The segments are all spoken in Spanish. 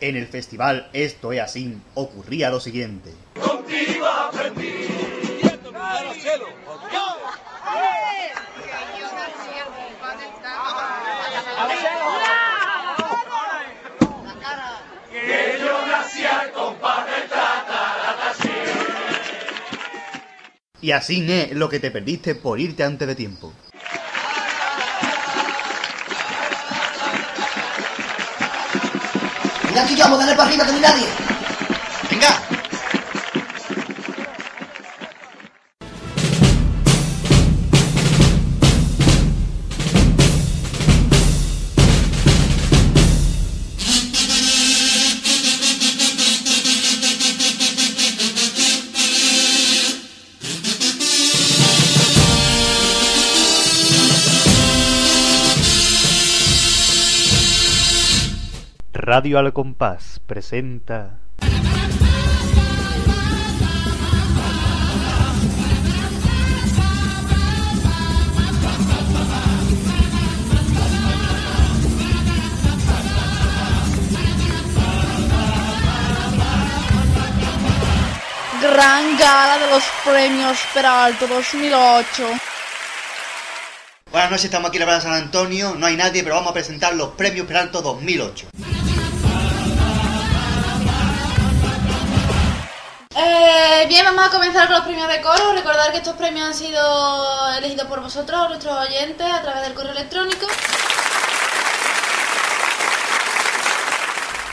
En el festival Esto es así ocurría lo siguiente. Contigo aprendí. Que yo nací al compás del tataratashi. Y así es lo que te perdiste por irte antes de tiempo. Aquí vamos, dale para arriba que no hay nadie. ¡Venga! Radio al Compás presenta Gran gala de los premios Peralto 2008. Buenas noches, estamos aquí en la Plaza San Antonio, no hay nadie, pero vamos a presentar los premios Peralto 2008. Eh, bien, vamos a comenzar con los premios de coro. Recordar que estos premios han sido elegidos por vosotros, nuestros oyentes, a través del correo electrónico.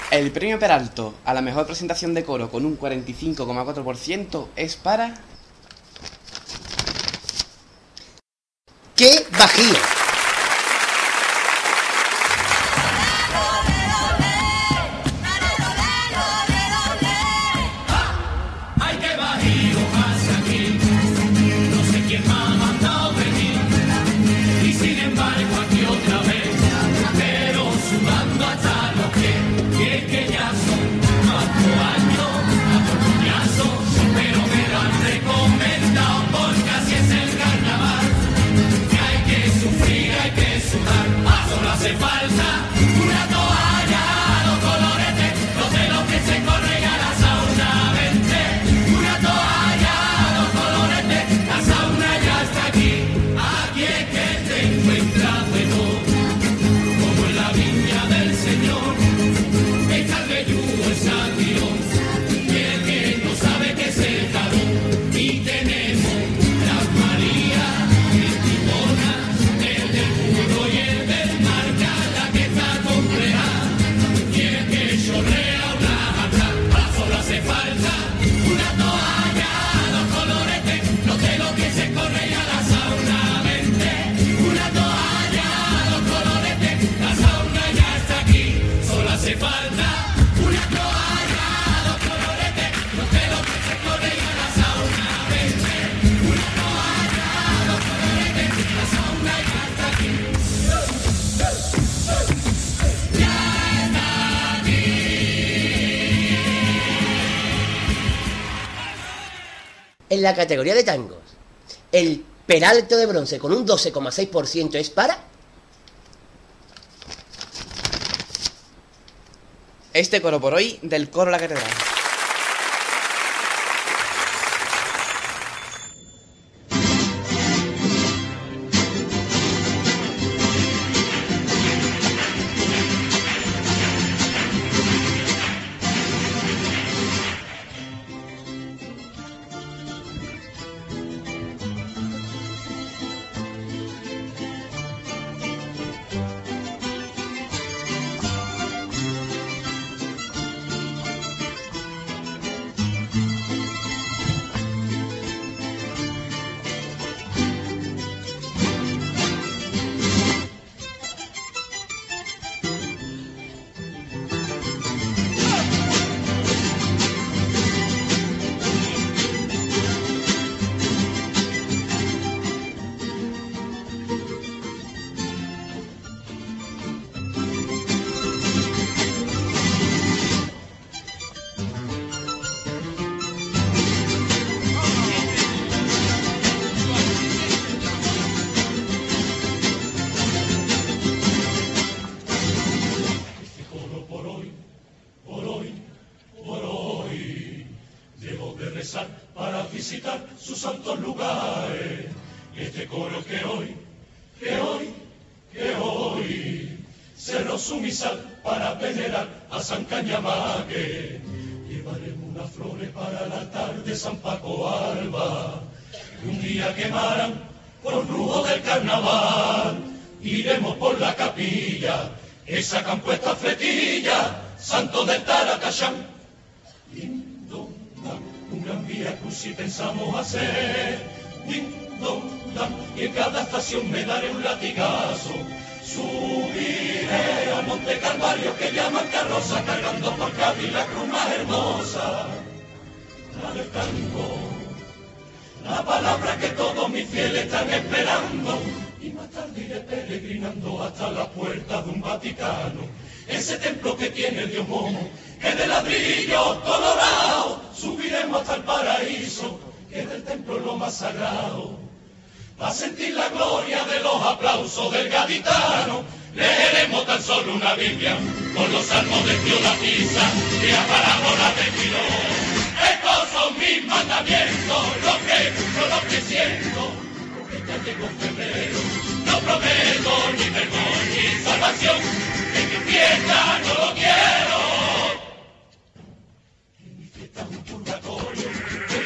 El premio Peralto a la mejor presentación de coro con un 45,4% es para... ¡Qué bajío! En la categoría de tangos, el Peralto de bronce con un 12,6% es para... Este coro por hoy del coro La Catedral. que de ladrillo colorado subiremos hasta el paraíso, que del templo lo más sagrado. Va a sentir la gloria de los aplausos del gaditano, leeremos tan solo una Biblia, con los salmos de Dios la pisa y la parábola de Quilón. Estos son mis mandamientos, lo que yo lo que siento, porque ya llegó febrero, no prometo ni perdón ni salvación en mi fiesta no lo quiero. En mi fiesta es un purgatorio,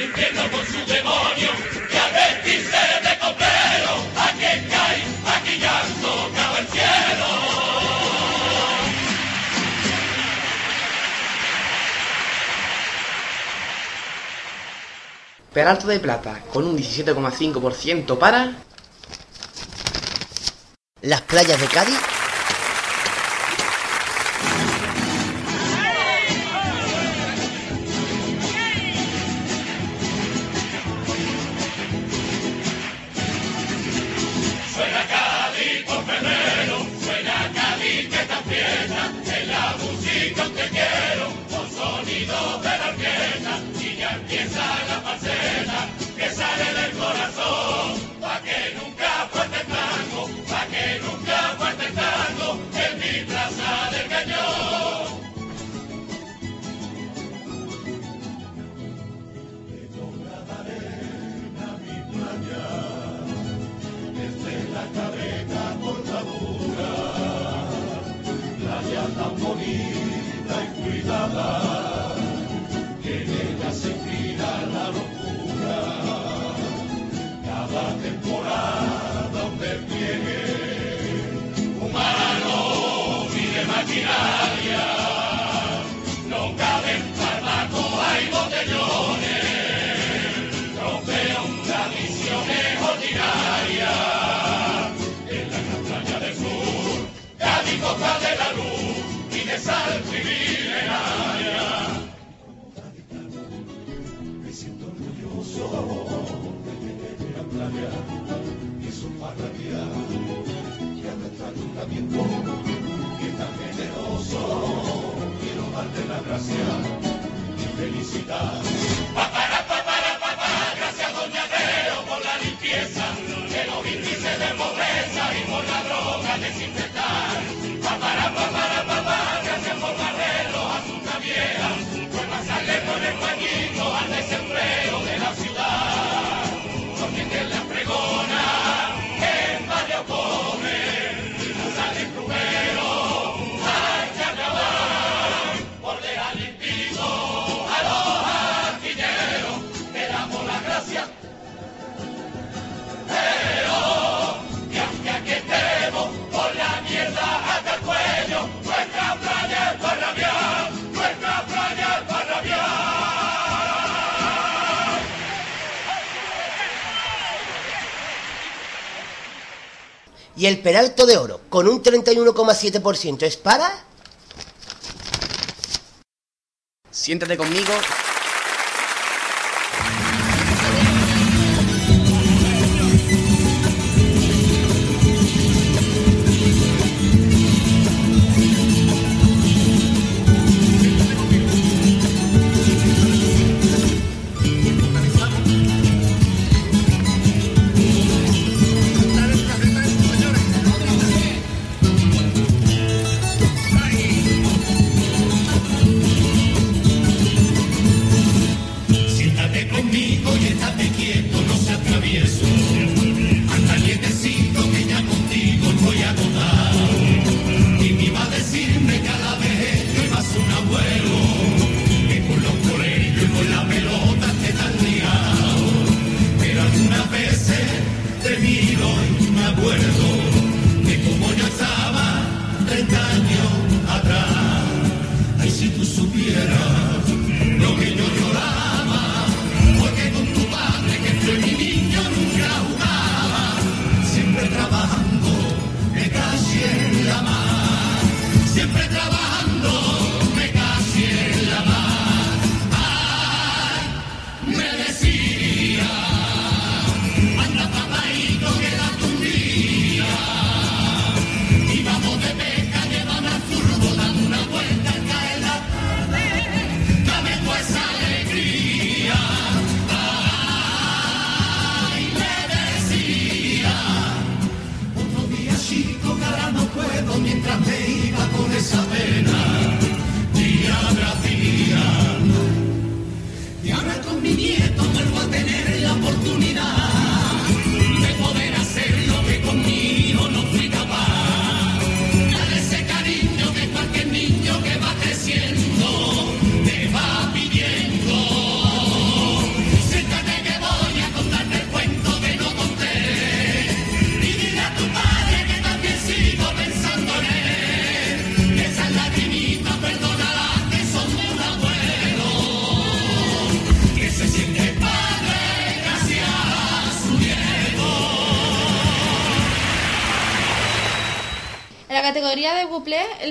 infierno con su demonio, que vestirse de copero, aquí cae, aquí llanto, cabe el cielo. Peralto de Plata, con un 17,5% para... Las playas de Cádiz Y el Peralto de Oro, con un 31,7%, es para... Siéntate conmigo.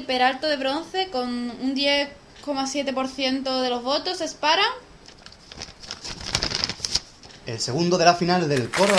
el Peralto de Bronce con un 10,7% de los votos. Es para... El segundo de la final del Coro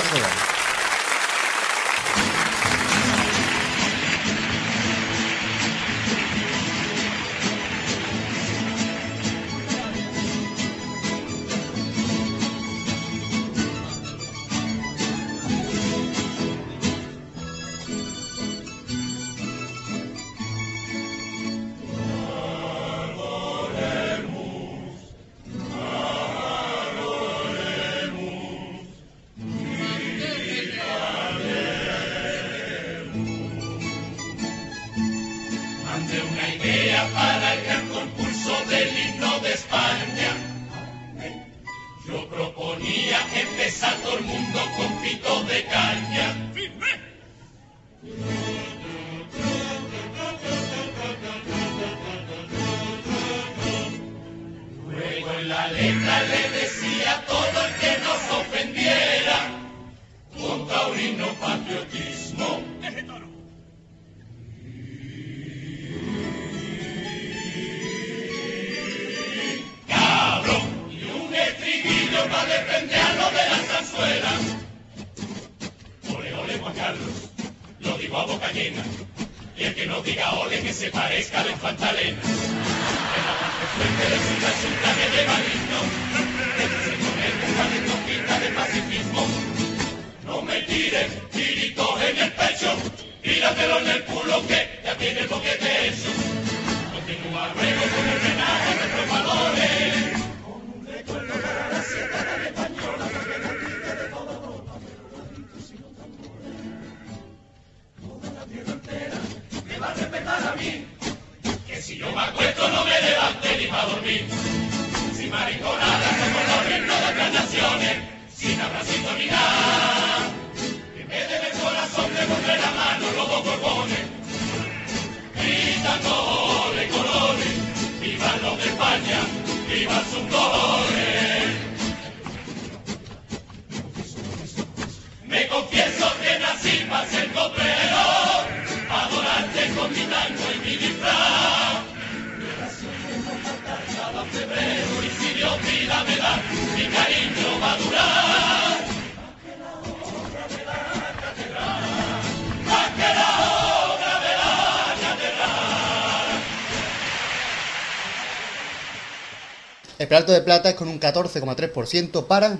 plato de plata es con un 14,3% para...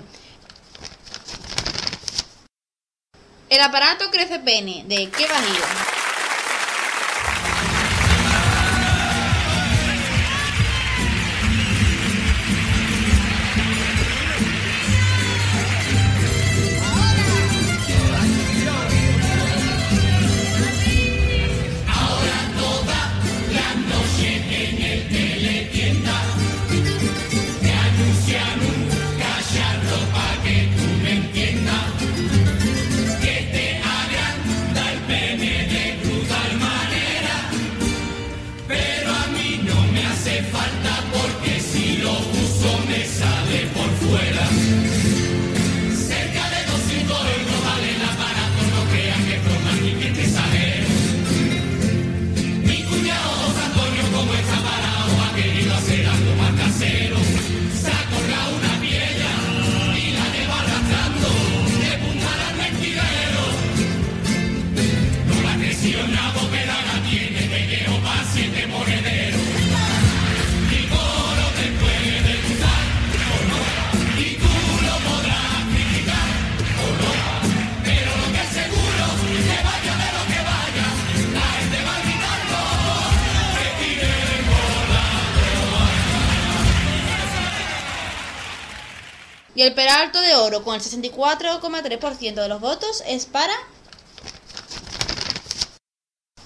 El aparato crece pene de qué vanido. Con el 64,3% de los votos es para...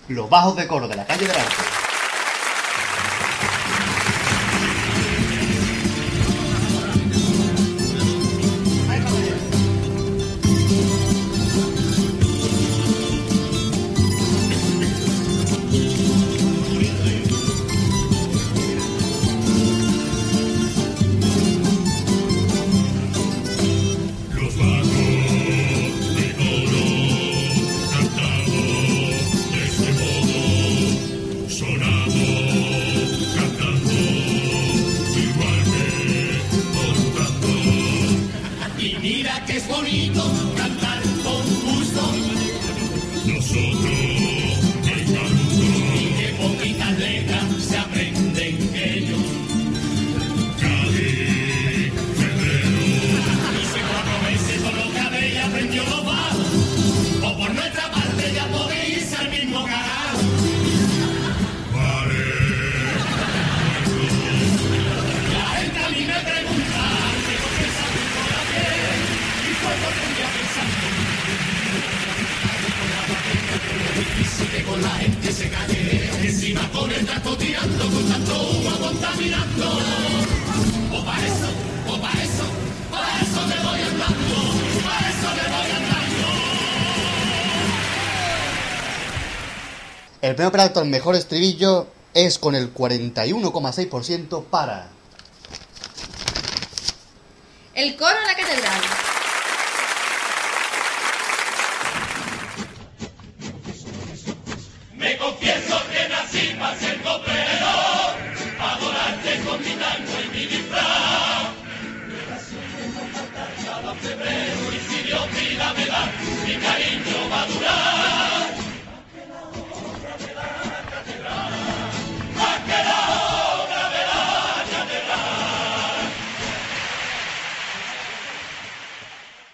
Los Bajos de Coro de la calle de Grande. premio Peralta al mejor estribillo es con el 41,6% para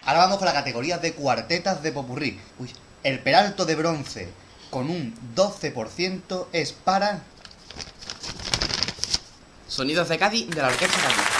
Ahora vamos con la categoría de cuartetas de Popurrí. Uy, el Peralto de bronce con un 12% es para... Sonidos de Cádiz de la Orquesta Cádiz.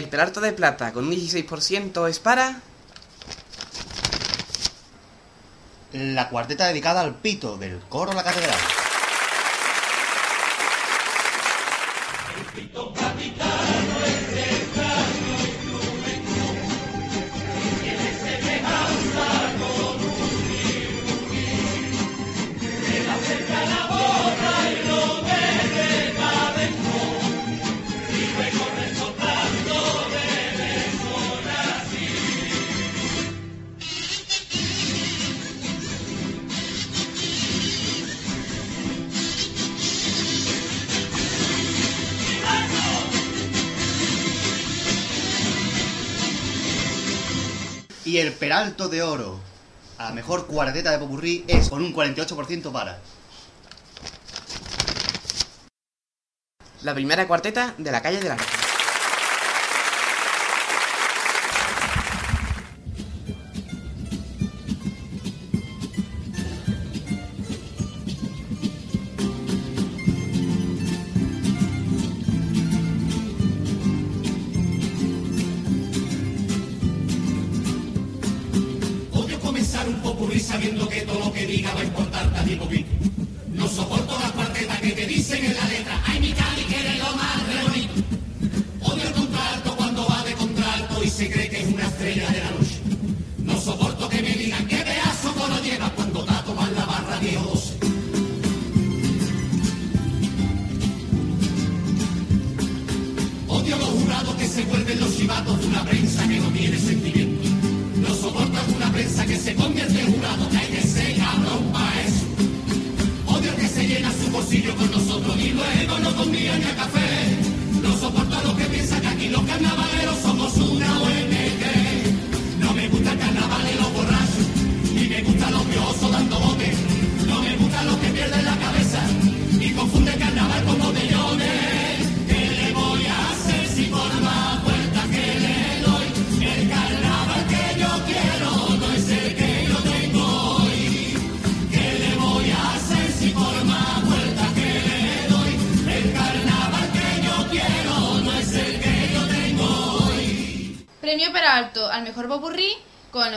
el pelarto de plata con un 16% es para... La cuarteta dedicada al pito del coro de la catedral. Y el Peralto de Oro a la mejor cuarteta de Popurrí es con un 48% para. La primera cuarteta de la calle de la Rosa.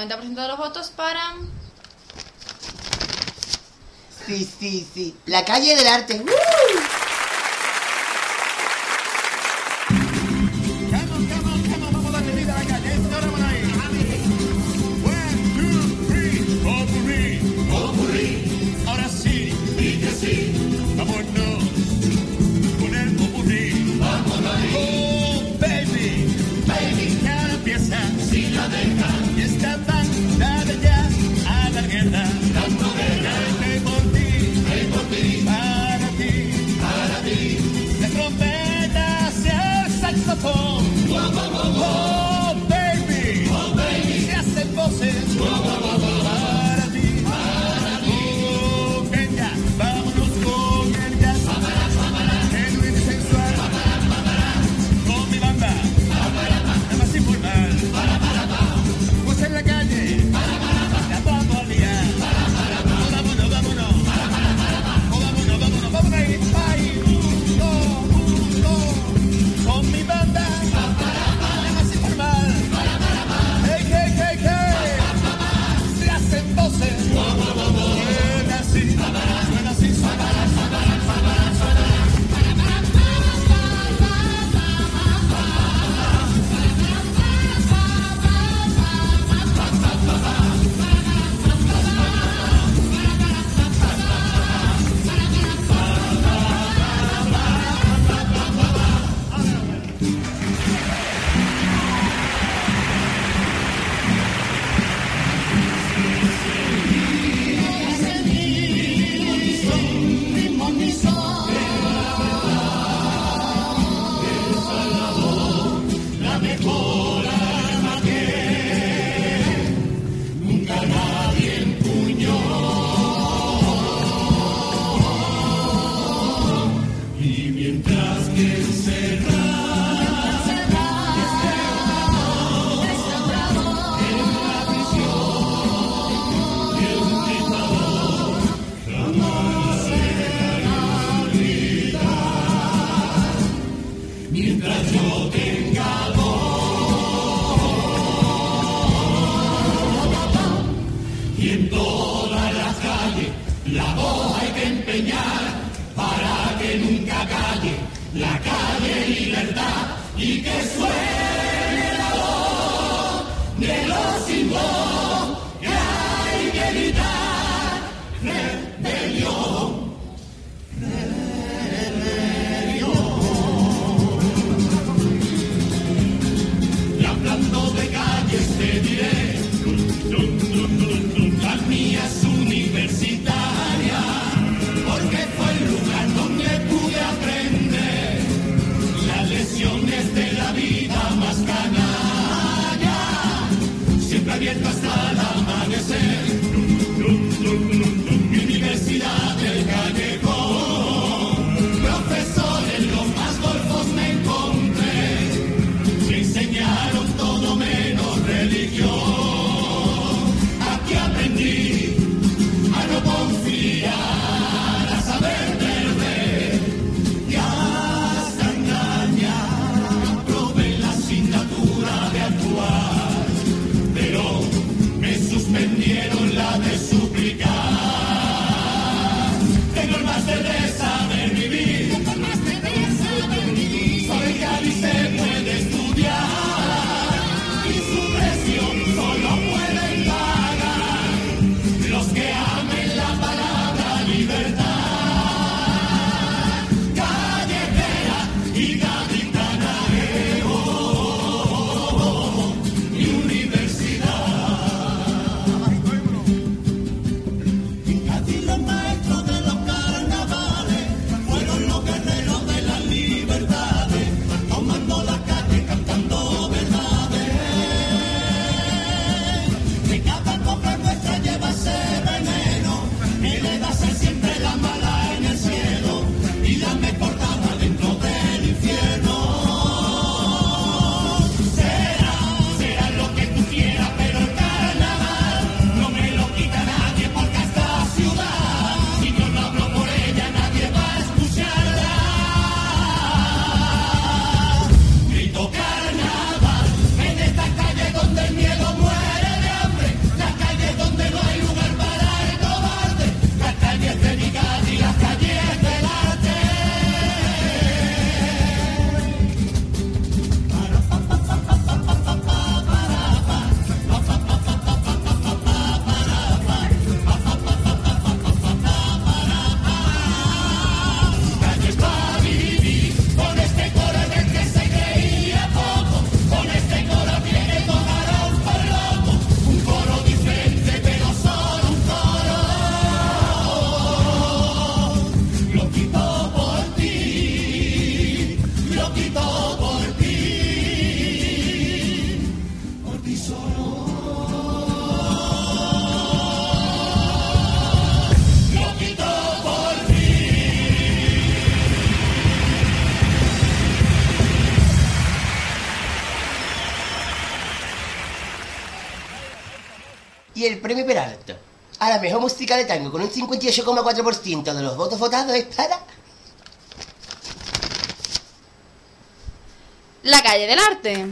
90% de los votos para... Sí, sí, sí. La calle del arte. ¡Uh! La mejor música de tango con un 58,4% de los votos votados es para... La calle del arte.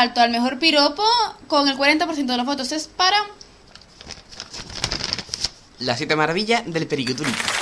salto al mejor piropo con el 40% de los votos. Es para... La siete maravilla del periquitulito.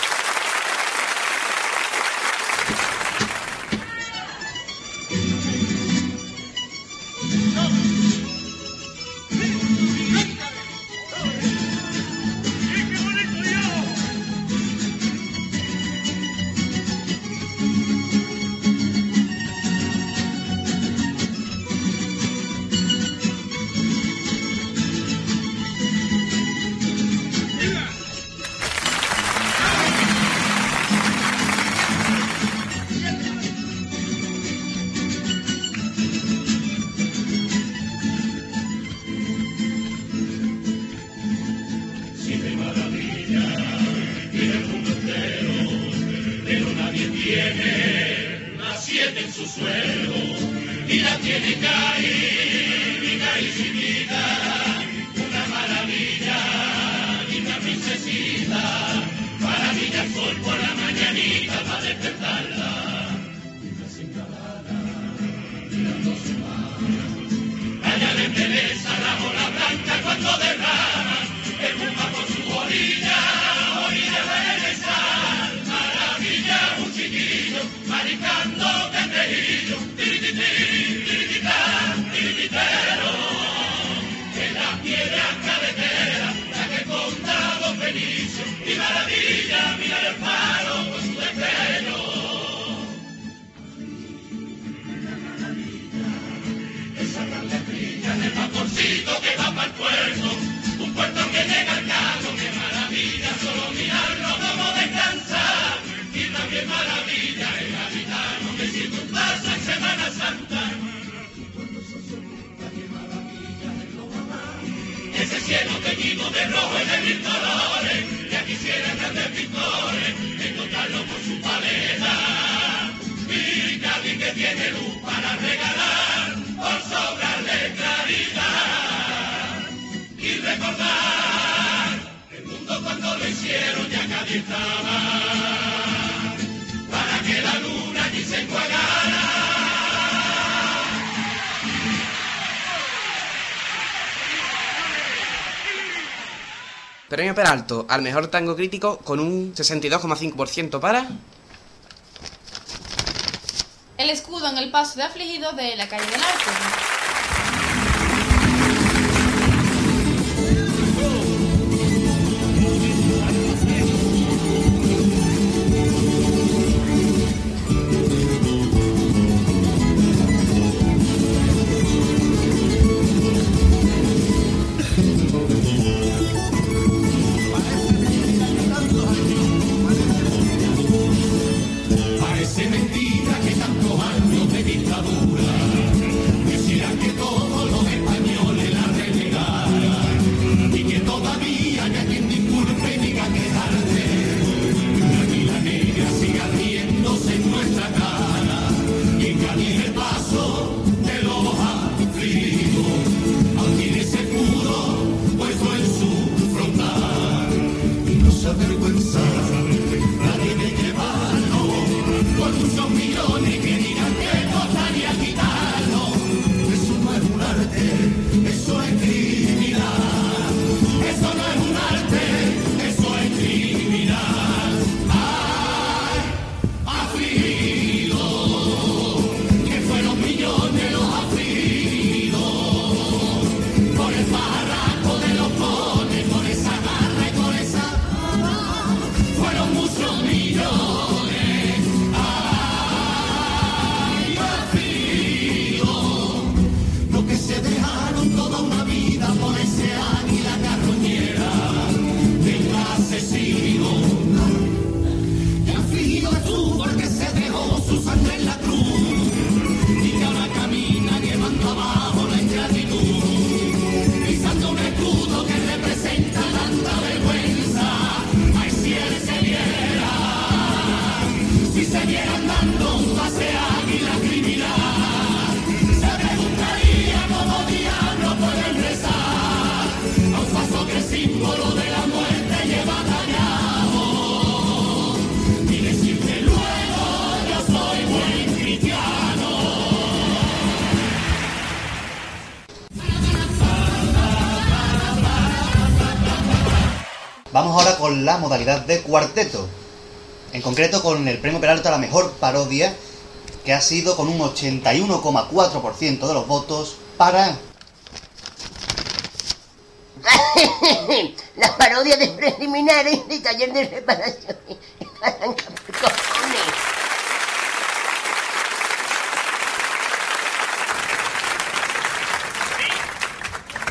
al mejor tango crítico con un 62,5% para... El escudo en el paso de afligido de la calle del Arco. Modalidad de cuarteto. En concreto con el premio Peralta a la mejor parodia, que ha sido con un 81,4% de los votos para La parodia de preliminares de taller de reparación. Arranca por cojones.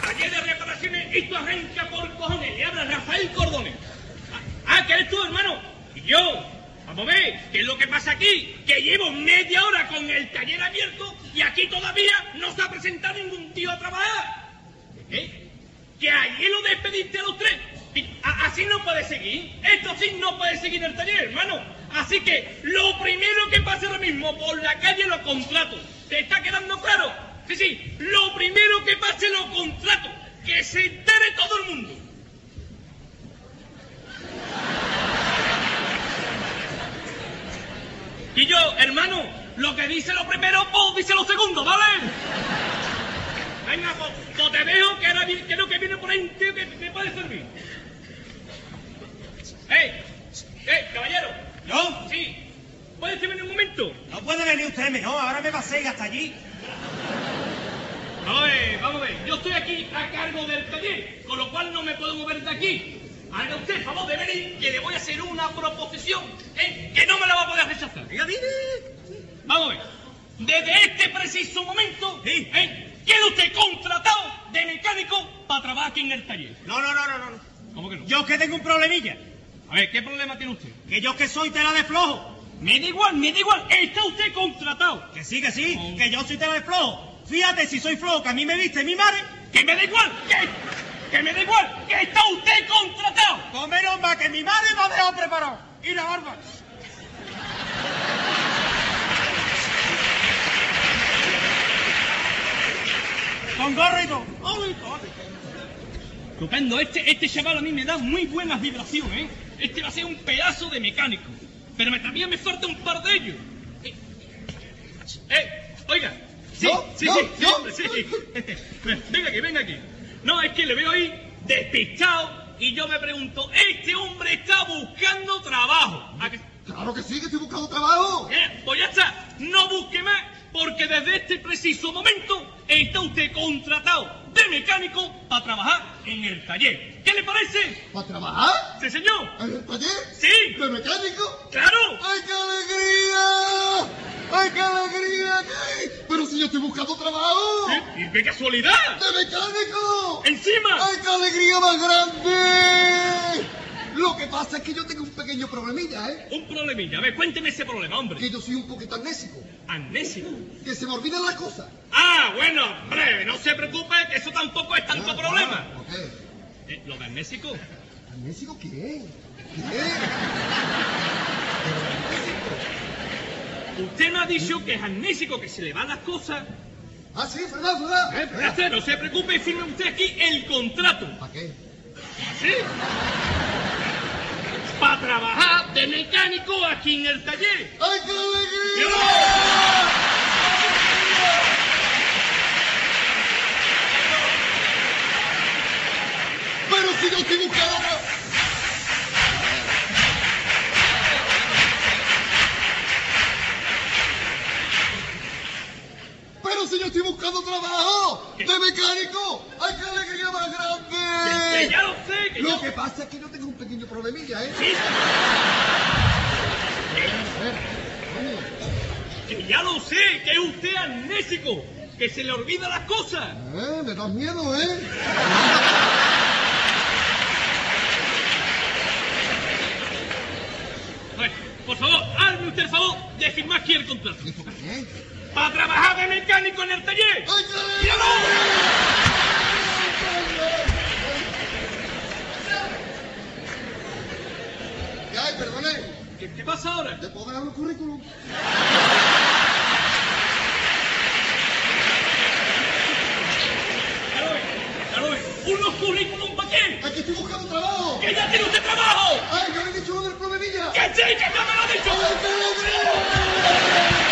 Taller de reparaciones, esto arranca por cojones. Le habla Rafael Cordones. Ah, ¿qué eres tú, hermano? Y yo. Vamos a ver, ¿qué es lo que pasa aquí? Que llevo media hora con el taller abierto y aquí todavía no se ha presentado ningún tío a trabajar. ¿Eh? Ayer lo despediste a los tres. Y así no puede seguir. Esto sí no puede seguir el taller, hermano. Así que lo primero que pase ahora mismo por la calle lo contrato. ¿Te está quedando claro? Sí, sí. Lo primero que pase lo contrato. Que se entere todo el mundo. Y yo, hermano, lo que dice lo primero, pues dice lo segundo, ¿vale? Venga, pues, pues te dejo que ahora creo que viene por ahí un tío que me puede servir. ¡Ey! ¡Ey, caballero! ¿Yo? Sí. ¿Puedes venir un momento? No puede venir usted, no, ahora me paséis hasta allí. A ver, vamos a ver. Yo estoy aquí a cargo del taller, con lo cual no me puedo mover de aquí. Haga usted favor de venir, que le voy a hacer una proposición, ¿eh? que no me la va a poder rechazar. Venga, dime. Vamos a ver. Desde este preciso momento, ¿eh? Queda usted contratado de mecánico para trabajar aquí en el taller. No, no, no, no, no. ¿Cómo que no? Yo que tengo un problemilla. A ver, ¿qué problema tiene usted? Que yo que soy tela de flojo. Me da igual, me da igual. Está usted contratado. Que sí, que sí, que yo soy tela de flojo. Fíjate si soy flojo, que a mí me viste mi madre. Que me da igual, que, que me da igual, que está usted contratado. Con menos más que mi madre me ha dejado preparado. Y la barba. Con gorro y todo. Cojones. Estupendo, este, este chaval a mí me da muy buenas vibraciones, ¿eh? Este va a ser un pedazo de mecánico. Pero me, también me falta un par de ellos. Eh, eh, oiga. Sí, ¿Yo? sí, ¿Yo? sí, sí, sí. venga aquí, venga aquí. No, es que le veo ahí despistado y yo me pregunto, este hombre está buscando trabajo. ¿A que- Claro que sí, que estoy buscando trabajo. Eh, pues ya está, no busque más, porque desde este preciso momento está usted contratado de mecánico para trabajar en el taller. ¿Qué le parece? ¿Para trabajar? Sí, señor. ¿En el taller? Sí. ¿De mecánico? ¡Claro! ¡Ay, qué alegría! ¡Ay, qué alegría! Pero si yo estoy buscando trabajo. ¿Y qué casualidad? ¡De mecánico! ¡Encima! ¡Ay, qué alegría más grande! Lo que pasa es que yo tengo un pequeño problemilla, ¿eh? Un problemilla. A ver, cuénteme ese problema, hombre. Que yo soy un poquito amnésico. Amnésico. Que se me olvidan las cosas. Ah, bueno, breve, no se preocupe, que eso tampoco es tanto Ah, problema. ¿Por qué? Eh, ¿Lo de amnésico? ¿Amnésico qué? ¿Qué? Usted me ha dicho que es amnésico, que se le van las cosas. Ah, sí, verdad, verdad. Eh, no se preocupe firme usted aquí el contrato. ¿Para qué? ¿Sí? Para trabajar de mecánico aquí en el taller. ¡Ay, qué alegría! Pero si yo estoy buscando Pero si yo estoy buscando trabajo de mecánico, ¡ay, qué alegría más Que, que grande! ya lo sé, que Lo ya... que pasa es que yo tengo un pequeño problemilla, ¿eh? Sí, A ver, que ya lo sé, que es usted amnésico, que se le olvida las cosas. Eh, me das miedo, ¿eh? Bueno, por favor, hazme usted el favor de firmar aquí el contrato. ¿Esto qué? Para trabajar de mecánico en el taller. ¡Ay, qué alegría! ¿Qué hay, perdone? ¿Qué, qué pasa ahora? ¿Le puedo dejar un currículum? ¿Unos currículum para qué? ¡Aquí estoy buscando trabajo! ¡Que ya tiene usted trabajo! ¡Ay, yo le he dicho lo del problemilla! ¡Que sí, que ya me lo ha dicho! ¡Ay, qué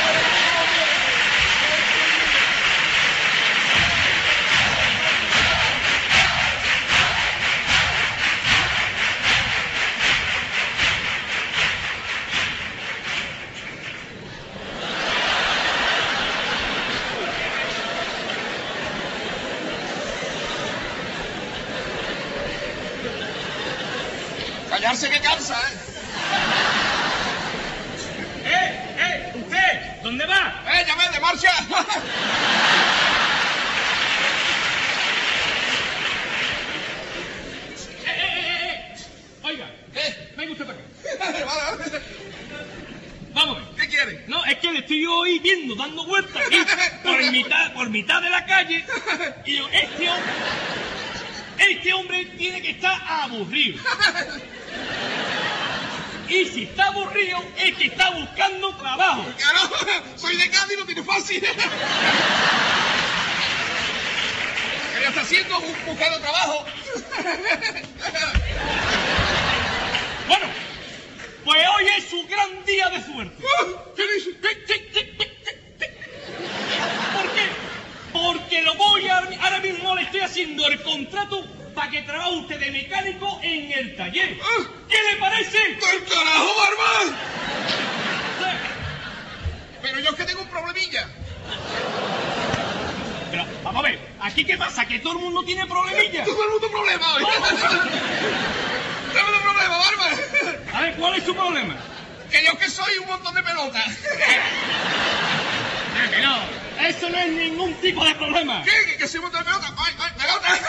¿Qué? ¿Que, que soy un pelotas? ¡Ay, ay, pelotas!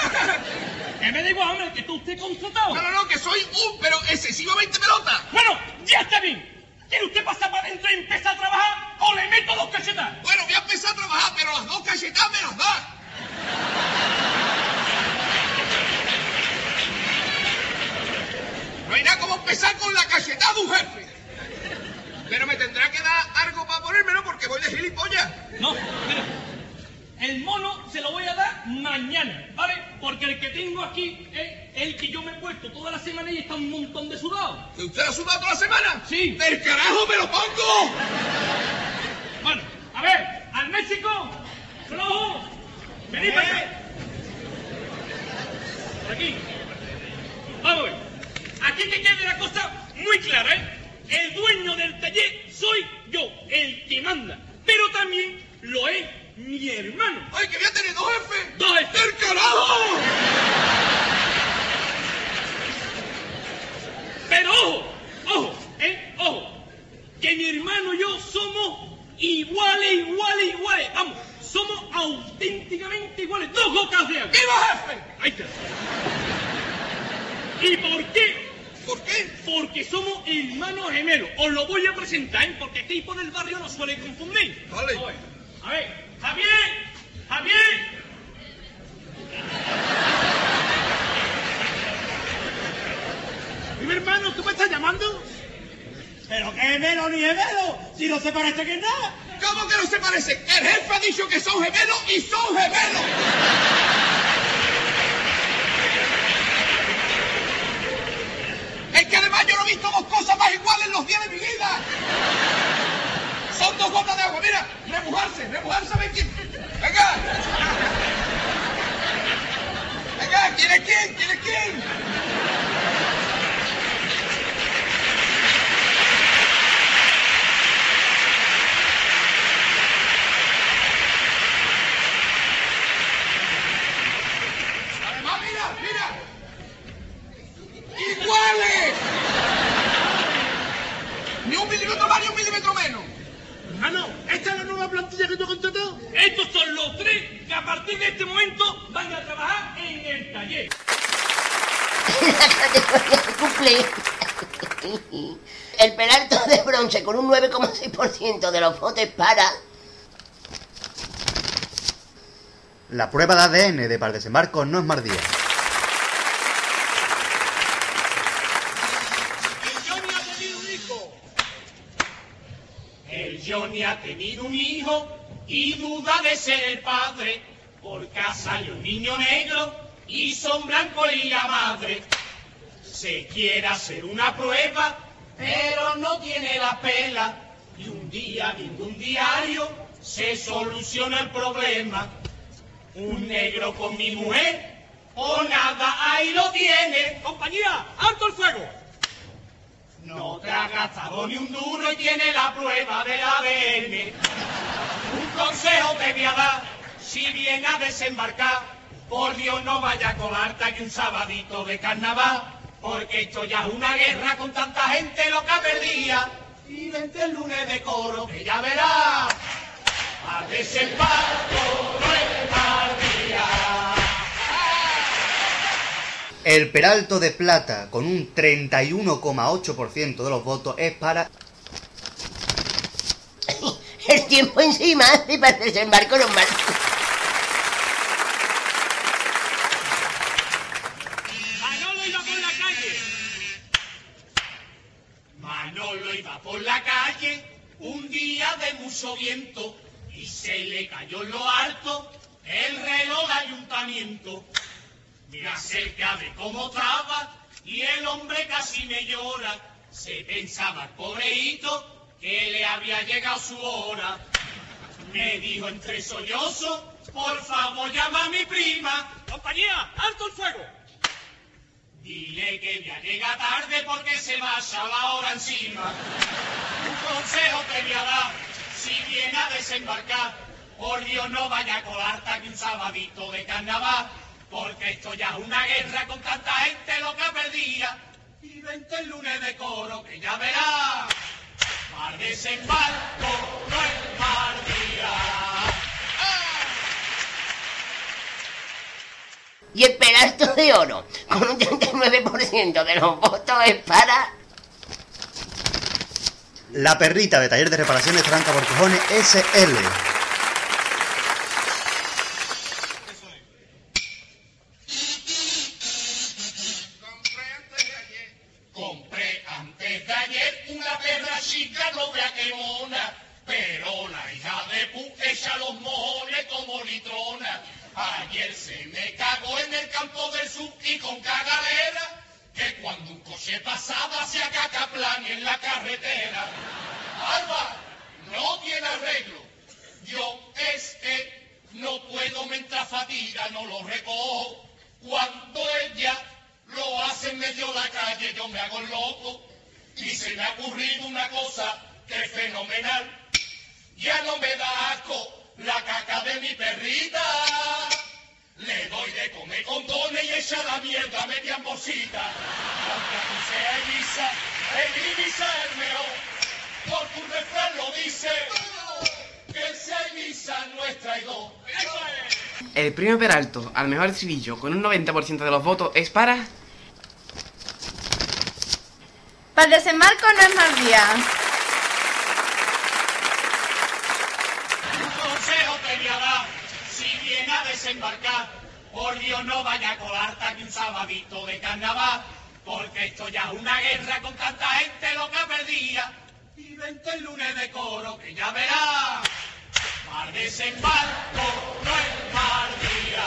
Que me da igual, hombre, que tú usted contratado. No, no, no, que soy un, pero excesivamente pelota. Bueno, ya está bien. ¿Quiere usted pasar para adentro y empezar a trabajar o le meto dos cachetas? Bueno, voy a empezar a trabajar, pero las dos cachetas me las da. No hay nada como empezar con la cachetada de un jefe. Pero me tendrá que dar algo para ponérmelo porque voy de gilipollas. No, mira. El mono se lo voy a dar mañana, ¿vale? Porque el que tengo aquí es el que yo me he puesto toda la semana y está un montón de sudado. ¿Que usted ha sudado toda la semana? Sí. ¡Del carajo me lo pongo! Bueno, a ver, al México, flojo, venid para acá. Por aquí. Vamos a ver. Aquí que quede la cosa muy clara, ¿eh? El dueño del taller soy yo, el que manda. Pero también lo es mi hermano. ¡Ay, que voy a tener dos jefes! Dos jefes. ¡Del carajo! Pero ojo, ojo, ¿eh? Ojo. Que mi hermano y yo somos iguales, iguales, iguales. Vamos, somos auténticamente iguales. Dos gotas de agua. ¡Viva jefe! Ahí está. ¿Y por qué? ¿Por qué? Porque somos hermanos gemelos. Os lo voy a presentar, ¿eh? porque este tipo del barrio no suele confundir. Vale. A ver, a ver, Javier, Javier. Mi hermano, ¿tú me estás llamando? Pero qué gemelo ni gemelo, si no se parece que nada. ¿Cómo que no se parecen? El jefe ha dicho que son gemelos y son gemelos. Es que además yo no he visto dos cosas más iguales en los días de mi vida. Son dos gotas de agua. Mira, remojarse, remojarse, ver quién. Venga. Venga, ¿quién es quién? ¿Quién es quién? Además, mira, mira. ¡Iguales! Ni un milímetro más ni un milímetro menos. Hermano, ¿esta es la nueva plantilla que tú has contratado? Estos son los tres que a partir de este momento van a trabajar en el taller. la categoría que cumple el Peralto de bronce con un 9,6% de los votos para La prueba de ADN de Pardesembarco no es más Johnny ha tenido un hijo y duda de ser el padre. Por casa hay un niño negro y son blanco y la madre. Se quiere hacer una prueba, pero no tiene la pela. Y un día ningún diario se soluciona el problema. Un negro con mi mujer, o nada, ahí lo tiene. Compañía, alto el fuego. No te ha gastado ni un duro y tiene la prueba del ADN. Un consejo te voy a dar, si viene a desembarcar, por Dios no vaya a colarte aquí un sabadito de carnaval. porque esto ya es una guerra con tanta gente loca perdida. Y vente el lunes de coro, que ya verás. A desembarco El Peralto de Plata, con un 31,8% de los votos, es para El tiempo encima y para desembarco los mal. Manolo iba por la calle. Manolo iba por la calle un día de mucho viento y se le cayó en lo alto el reloj de ayuntamiento. Me cómo estaba y el hombre casi me llora. Se pensaba el pobreíto que le había llegado su hora. Me dijo entre sollozos, por favor llama a mi prima. Compañía, alto el fuego. Dile que ya llega tarde porque se va a la hora encima. Un consejo te voy a dar, si viene a desembarcar, por Dios no vaya a colarte aquí un sabadito de carnaval, porque esto ya es una guerra con tanta gente loca perdida. Y vente el lunes de coro que ya verás. Mar desembarco no es mal día. Y el Peralto de Oro, con un 39% de los votos, es para la perrita de taller de reparaciones Tranca por cojones SL. Coche pasaba hacía cacaplan en la carretera. Alba, no tiene arreglo. Yo es que no puedo mientras fatiga, no lo recojo. Cuando ella lo hace en medio de la calle, yo me hago loco. Y se me ha ocurrido una cosa que es fenomenal. Ya no me da asco la caca de mi perrita. Le doy de comer condones y echa la mierda media bolsita. Aunque tú seas Elisa, el Ibiza es mejor. Porque un refrán lo dice, que sea Elisa no es traidor. El premio Peralto al mejor estribillo con un 90% de los votos es para... Para el desembarco no es mal día. Un consejo te voy a dar, si viene a desembarcar, por Dios no vaya a colarte aquí un sabadito de carnaval, porque esto ya es una guerra con tanta gente loca perdida. Y vente el lunes de coro, que ya verás, mar desembarco no es día.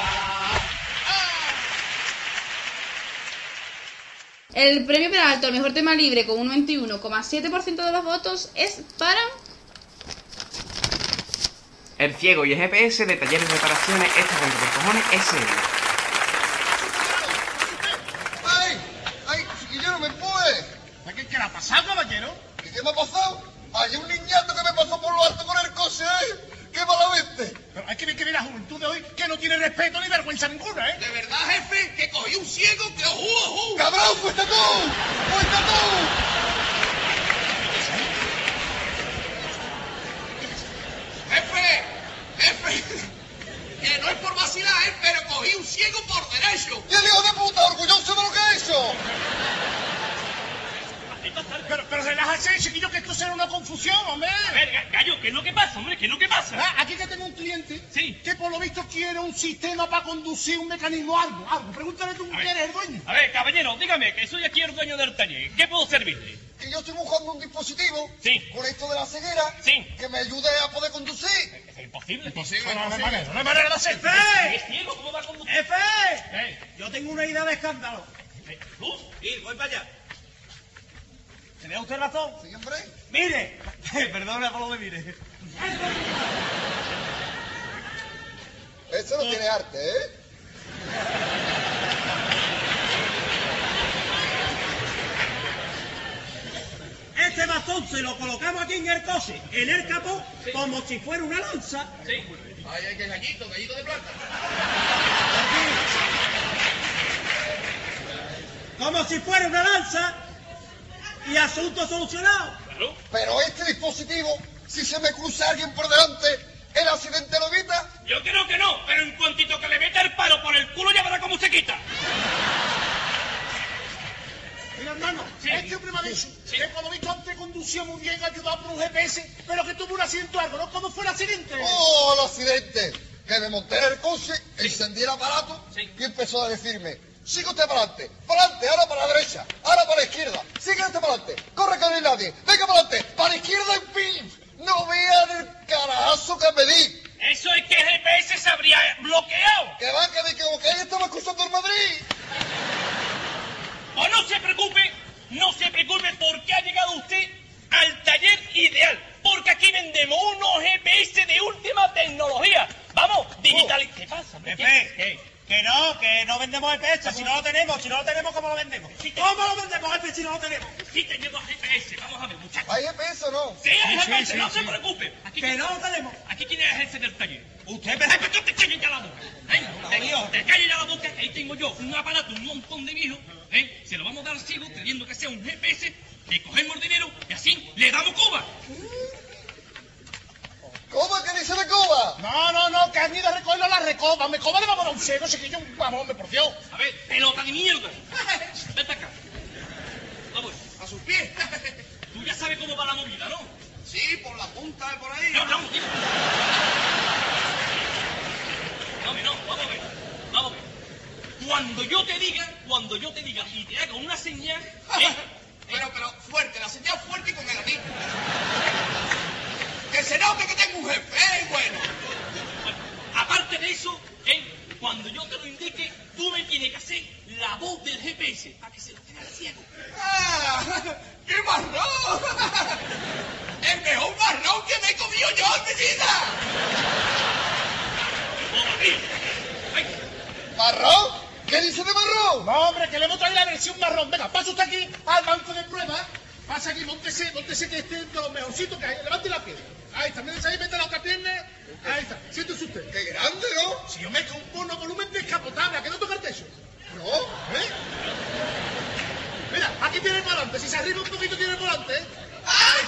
El premio Peralto al mejor tema libre con un 21,7% de los votos es para... El ciego y el GPS de talleres de reparaciones Extra Tranca por cojones SL. ¡Ay! ¡Ay, chiquillo, me puede! ¿Qué, qué le ha pasado, caballero? ¿Qué, qué me ha pasado? Hay un niñato que me pasó por lo alto con el coche, ¿eh? ¡Qué malamente! Pero hay que ver que ve la juventud de hoy que no tiene respeto ni vergüenza ninguna, ¿eh? De verdad, jefe, que cogí un ciego que ojú, ojú. ¡Cabrón, fuiste tú! ¡Fuiste tú! Relájate, chiquillo, que esto será una confusión, hombre. A ver, ga- gallo, ¿qué es lo que pasa, hombre? ¿Qué es lo que pasa? Ah, Aquí que tengo un cliente Sí. que por lo visto quiere un sistema para conducir un mecanismo algo, algo. Pregúntale tú quién eres el dueño. A ver, caballero, dígame, que soy aquí el dueño del taller. ¿Qué puedo servirle? Que yo estoy buscando un dispositivo Sí. con esto de la ceguera Sí. que me ayude a poder conducir. Es imposible. No, no, no hay manera, no hay manera de hacer. ¿Es ciego? ¿Cómo va a conducir? ¡Jefe! Eh, Yo tengo una idea de escándalo. ¿Luz? Sí, voy para allá. ¿Tenía usted razón? ¿Sí, hombre? ¡Mire! Perdona por lo de mire. Eso no tiene arte, ¿eh? Este bastón se lo colocamos aquí en el coche, en el capó, como si fuera una lanza. Sí. Ay, ay, que gallito, gallito de plata. como si fuera una lanza y asunto solucionado. Claro. Pero este dispositivo, si se me cruza alguien por delante, ¿el accidente lo evita? Yo creo que no, pero en cuantito que le meta el palo por el culo ya verá cómo se quita. Mira, hermano, Sí. este hombre me ha dicho Sí. que cuando visto antes conducía muy bien, ayudado por un GPS, pero que tuvo un accidente o algo, ¿no? ¿Cómo fue el accidente? ¡Oh, el accidente! Que me monté en el coche, encendí el aparato Sí. y empezó a decirme, sigue usted para adelante, para adelante, ahora para la derecha, ahora para la izquierda, sigue usted para adelante, corre que no hay nadie, venga para adelante, para la izquierda y pim. No vean el carajazo que me di. Eso es que el GPS se habría bloqueado. Que va, que me equivoqué, estaba escuchando el Madrid. O no se preocupe, no se preocupe porque ha llegado usted al taller ideal. Porque aquí vendemos unos GPS de última tecnología. Vamos, digital. ¿Qué pasa? hombre? ¿Qué- Jefe, qué? Que no, que no vendemos GPS, si no lo tenemos, si no lo tenemos, ¿cómo lo vendemos? ¿Cómo lo vendemos, jefe, si no lo tenemos? Sí tenemos GPS, vamos a ver, muchachos. ¿Hay GPS o no? Sí, hay GPS, sí, no sí. se preocupe. Aquí, Que no lo tenemos. aquí quién es el jefe del taller. Usted, Jefe, que te calles ya la boca. ¿eh? Te, te calles ya la boca, que ahí tengo yo un aparato, un montón de viejos. ¿eh? Se lo vamos a dar ciego, queriendo que sea un GPS, le cogemos el dinero y así le damos Cuba. ¿Cómo que dice de Cuba? No, no, no, que han ido a recogerlo a la recoba. Me coba le vamos a dar un ciego, chiquillo, vamos, me por Dios. A ver, pelota de mierda. Vete acá. Vamos. A sus pies. Tú ya sabes cómo va la movida, ¿no? Sí, por la punta de por ahí. No, no, tío. No, no, vamos a ver. Vamos a ver. Cuando yo te diga, cuando yo te diga y te haga una señal, ¿eh? Pero, pero fuerte, la señal fuerte y con el anillo. Que se note que tengo un jefe, ¿eh? Bueno. Aparte de eso, ¿eh? cuando yo te lo indique, tú me tienes que hacer la voz del GPS para que se lo quede al ciego. ¡Ah! ¡Qué marrón! ¡El mejor marrón que me he comido yo en mi vida! ¿Marrón? ¿Qué dice de marrón? No, hombre, que le hemos traído la versión marrón. Venga, pasa usted aquí al banco de pruebas. Pasa aquí, montese, montese que este es de los mejorcitos que hay. Levante la pierna. Ahí está, mire ahí, mete la otra pierna. Ahí está, siéntese usted. ¡Qué grande, ¿no? Si yo me compongo volumen descapotable, ¿a qué no toca el techo? No. ¿Eh? Mira, aquí tiene el volante. Si se arriba un poquito, tiene el volante. ¿eh? ¡El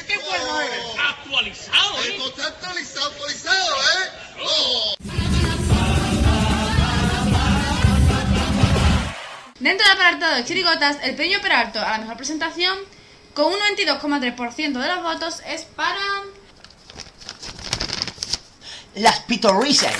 ¿Qué bueno? Actualizado. Eh. El concepto actualizado, ¿eh? Oh. Dentro del apartado de Chirigotas, el premio Peralto a la mejor presentación, con un 92,3% de los votos, es para. Las pitorrisas.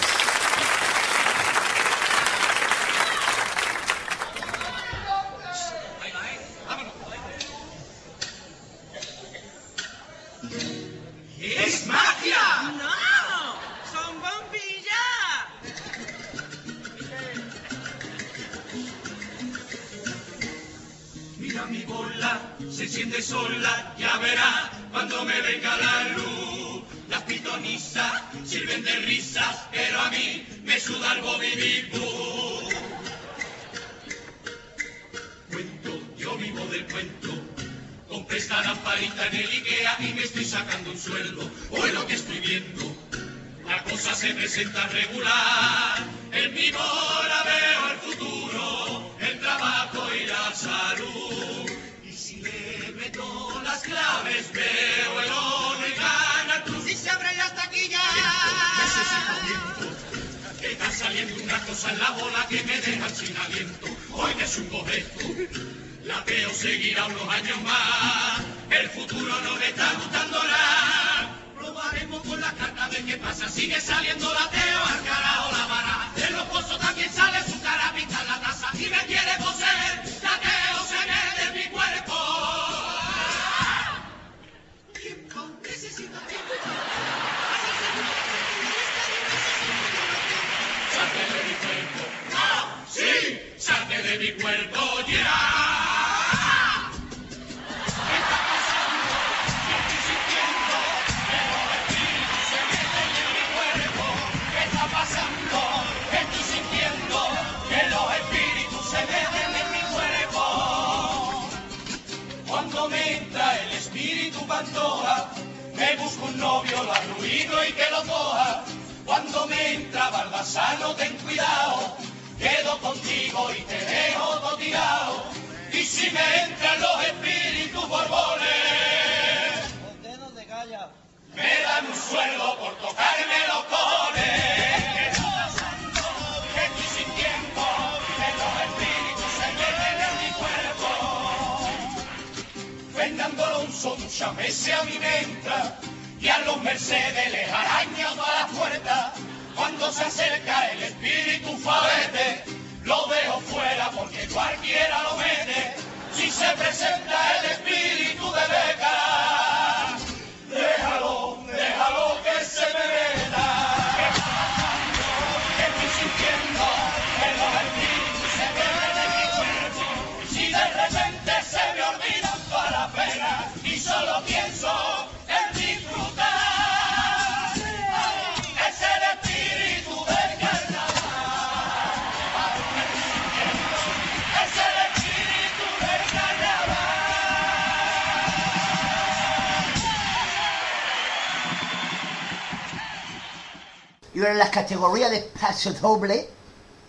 Doble,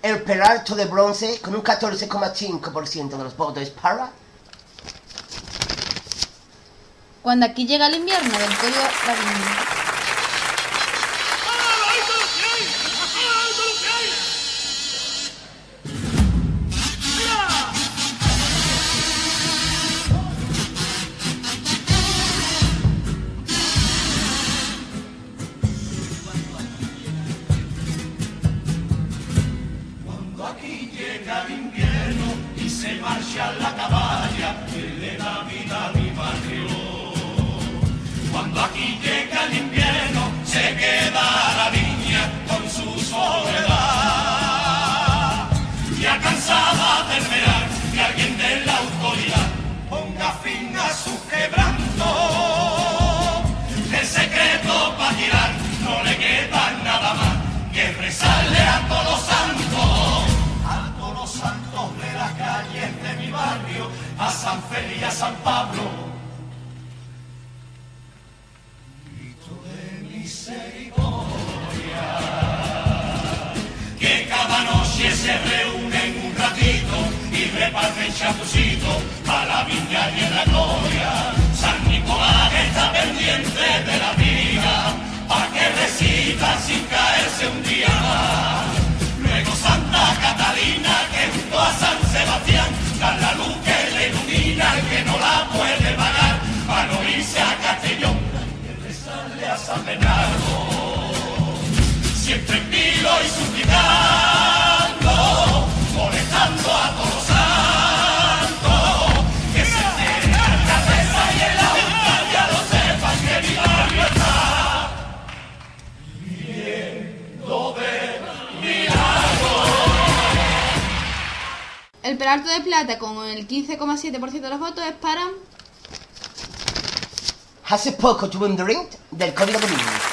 el Peralto de bronce con un 14,5% de los votos para... Cuando aquí llega el invierno, Ventorio 15,7% de los votos es para... Hace poco tuve un drink del código de.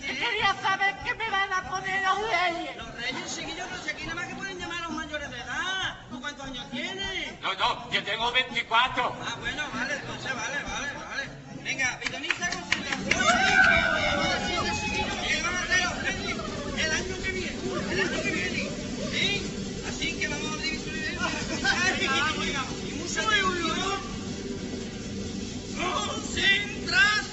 que ya saben que me van a poner los reyes. Los reyes, chiquillos, no sé aquí nada más que pueden llamar a los mayores de edad. ¿Tú cuántos años tienes? No, no, yo tengo 24. Ah, bueno, vale, entonces, vale, vale, vale. Venga, pitoniza con el año que viene, el año que viene, ¿eh? Así que vamos a dividir y mucho de Concentración.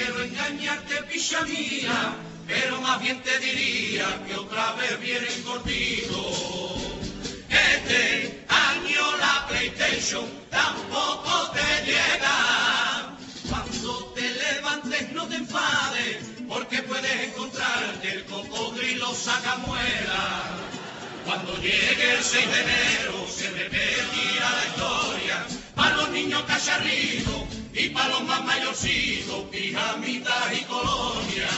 Quiero engañarte, picha mía, pero más bien te diría que otra vez vienen cortito. Este año la PlayStation tampoco te llega. Cuando te levantes no te enfades, porque puedes encontrarte el cocodrilo sacamuela. Cuando llegue el 6 de enero se repetirá la historia para los niños cacharritos y para los más mayorcitos, pijamitas y colonias.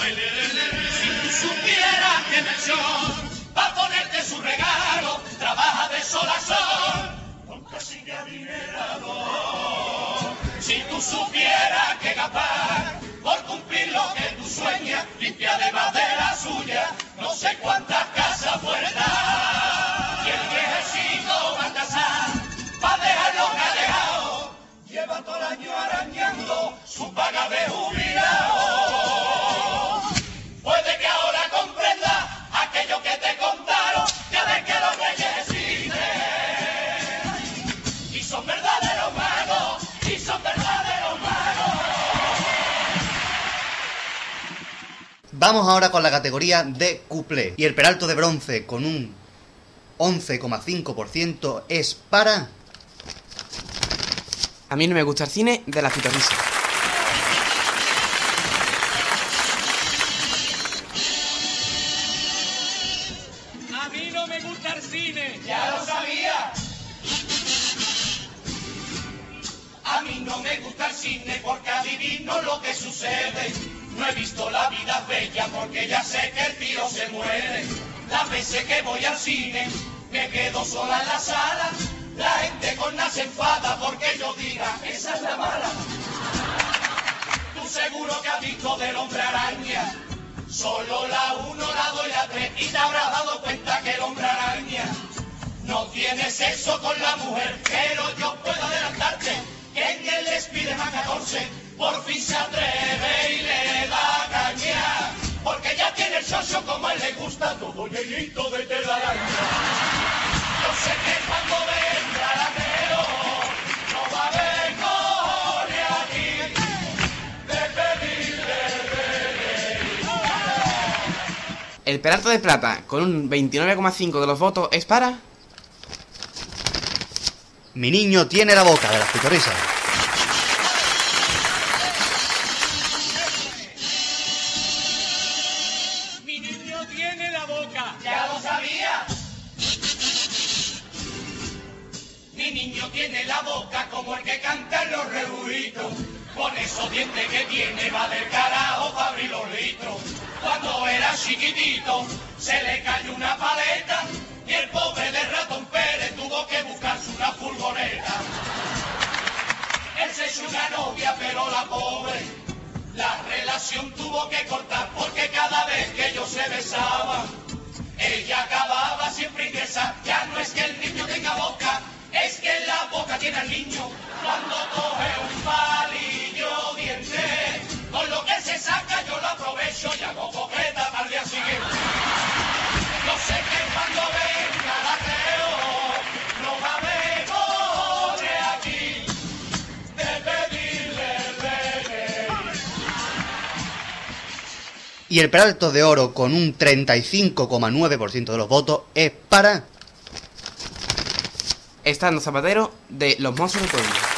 Ay, le, le. Si tú supieras que Melchor va a ponerte su regalo, trabaja de sol a sol, con casi adinerado. Si tú supieras que capaz, por cumplir lo que tú sueñas, limpia de madera suya, no sé cuántas casas puertas. Su paga de jubilado. Puede que ahora comprenda aquello que te contaron, ya ves que los reyes existen. Y son verdaderos magos, y son verdaderos magos. Vamos ahora con la categoría de cuplé. Y el peralto de bronce con un 11,5% es para... A mí no me gusta el cine de la pitorrisa. No he visto la vida bella porque ya sé que el tío se muere. Las veces que voy al cine me quedo sola en la sala. La gente con las enfada porque yo diga, esa es la mala. Tú seguro que has visto del hombre araña. Solo la uno, la dos y la tres. Y te habrás dado cuenta que el hombre araña no tiene sexo con la mujer. Pero yo puedo adelantarte que en el Spiderman 14 por fin se atreve y le da caña. Porque ya tiene el socio como a él le gusta todo llenito de telaraña. Yo sé que cuando venga el ateo no va a haber cojones aquí de pedirle El peralto de plata con un 29,5 de los votos es para... Mi niño tiene la boca de las pitorrisas. Y el peralto de oro con un 35,9% de los votos es para... Estando Zapatero de Los Monstruos del Pueblo.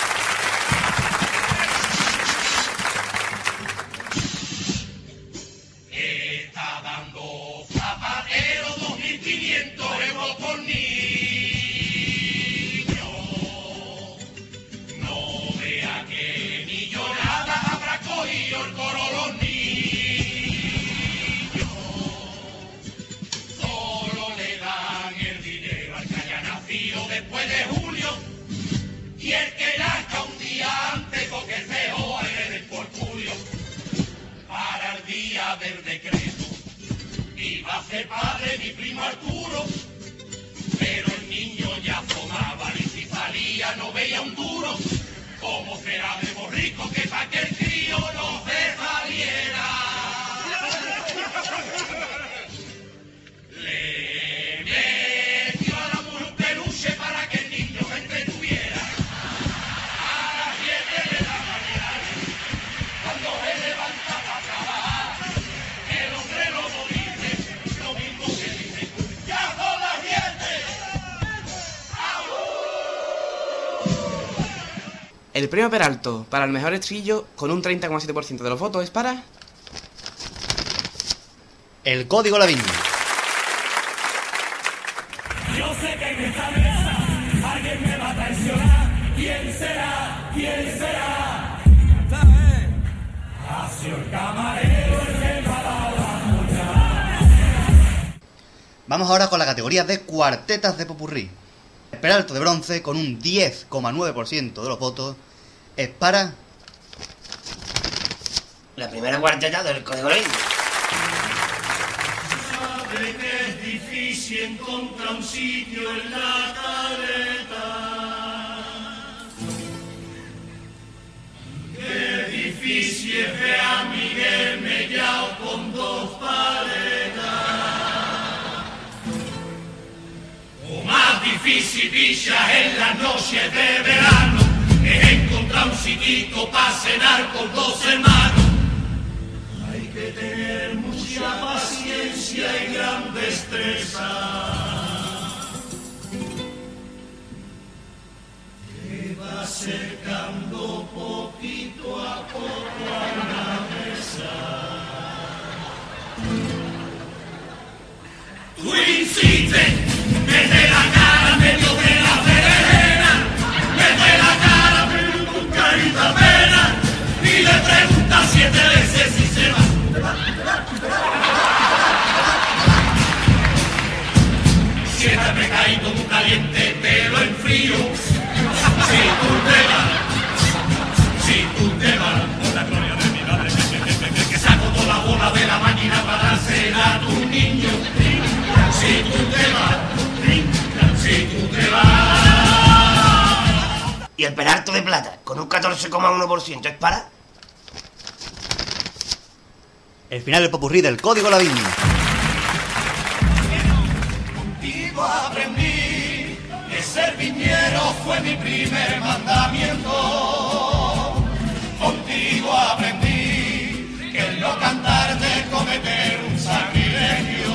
Premio Peralto para el mejor estribillo con un 30,7% de los votos es para... El Código Lavín. Yo sé que en esta mesa alguien me va a traicionar. ¿Quién será? ¿Quién será? Ha sido el camarero el que me ha dado la puñalada. Vamos ahora con la categoría de cuartetas de popurrí. El Peralto de bronce, con un 10,9% de los votos, es para La primera cuarteta del Código Lavín. Sabe que es difícil encontrar un sitio en la caleta. Qué difícil es ver a Miguel mellao con dos paletas. O más difícil, dicha en las noches de verano, es sitito para cenar con dos hermanos. Hay que tener mucha paciencia y gran destreza. Que va acercando poquito a poco a la mesa. Tú siete veces si se va. Pecadito muy caliente, pero en frío. Si tú te vas, si tú te vas, por la gloria de mi madre, que, que, saco toda la bola de la máquina para dársela a tu niño. Si tú te vas, si tú te vas. Y el Peralto de plata, con un 14,1%, es para... el final del popurrí del Código Lavín. Contigo aprendí que ser viñero fue mi primer mandamiento. Contigo aprendí que no cantar de cometer un sacrilegio.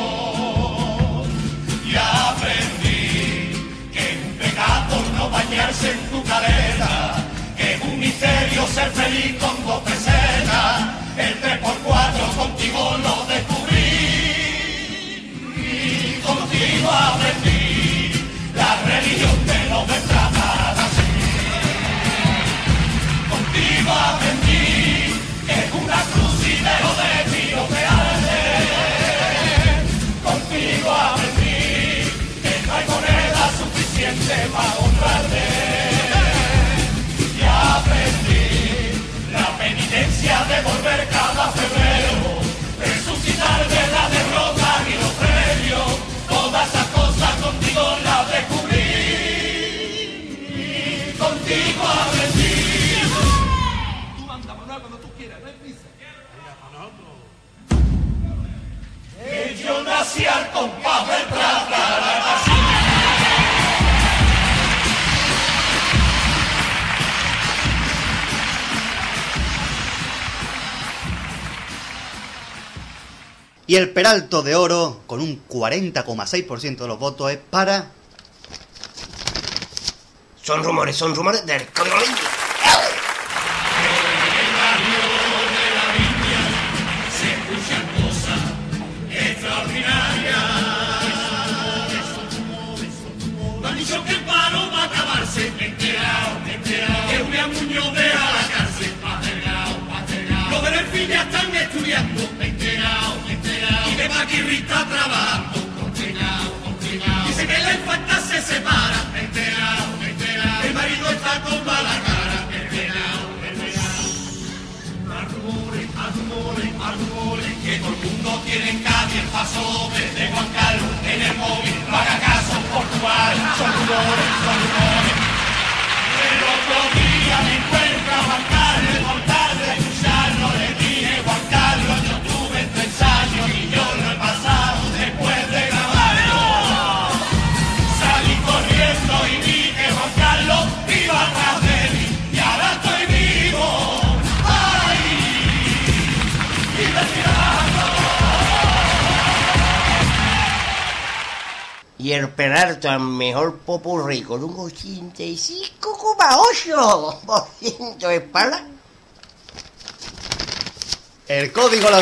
Y aprendí que un pecado no bañarse en tu caleta, que un misterio ser feliz con dos pesetas. El 3x4 contigo lo descubrí. Y contigo aprendí. La religión de los destratadas. Contigo aprendí al compás del Y el Peralto de oro, con un 40,6% de los votos, es para Son rumores, son rumores del Código más rumores Que todo el mundo tiene en Cádiz el paso desde Juan Carlos en el móvil. No haga caso, Portugal. Son rumores, son rumores y el Peralta al mejor popurrí con un 85,8% de espalda. El código la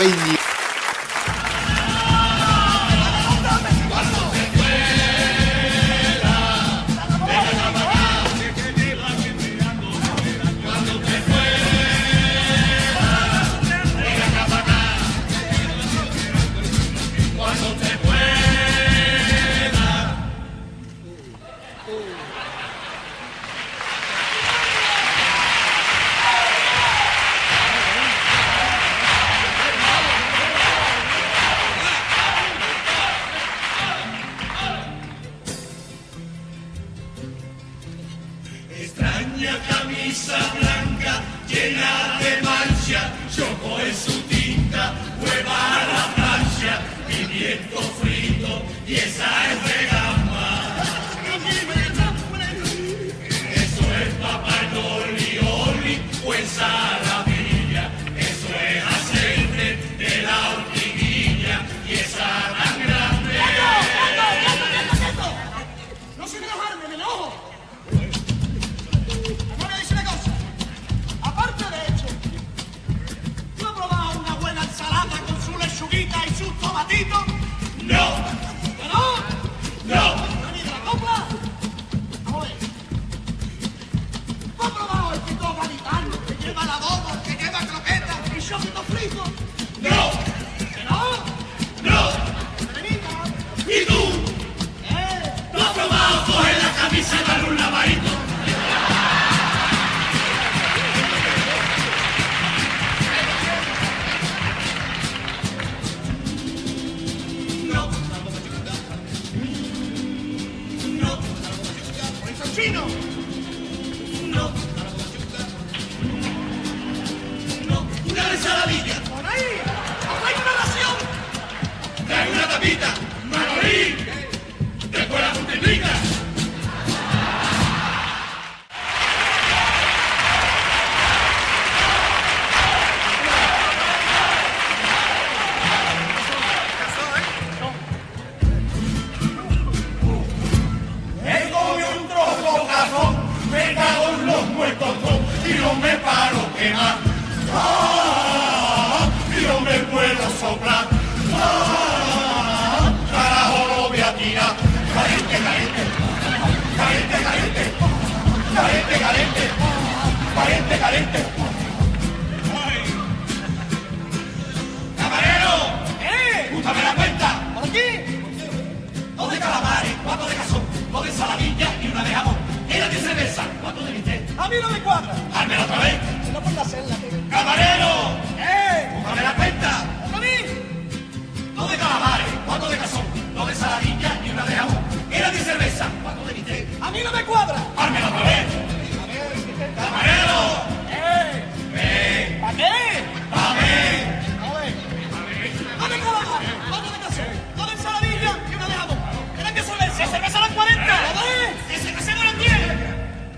la 40. ¡Hacemos la 10!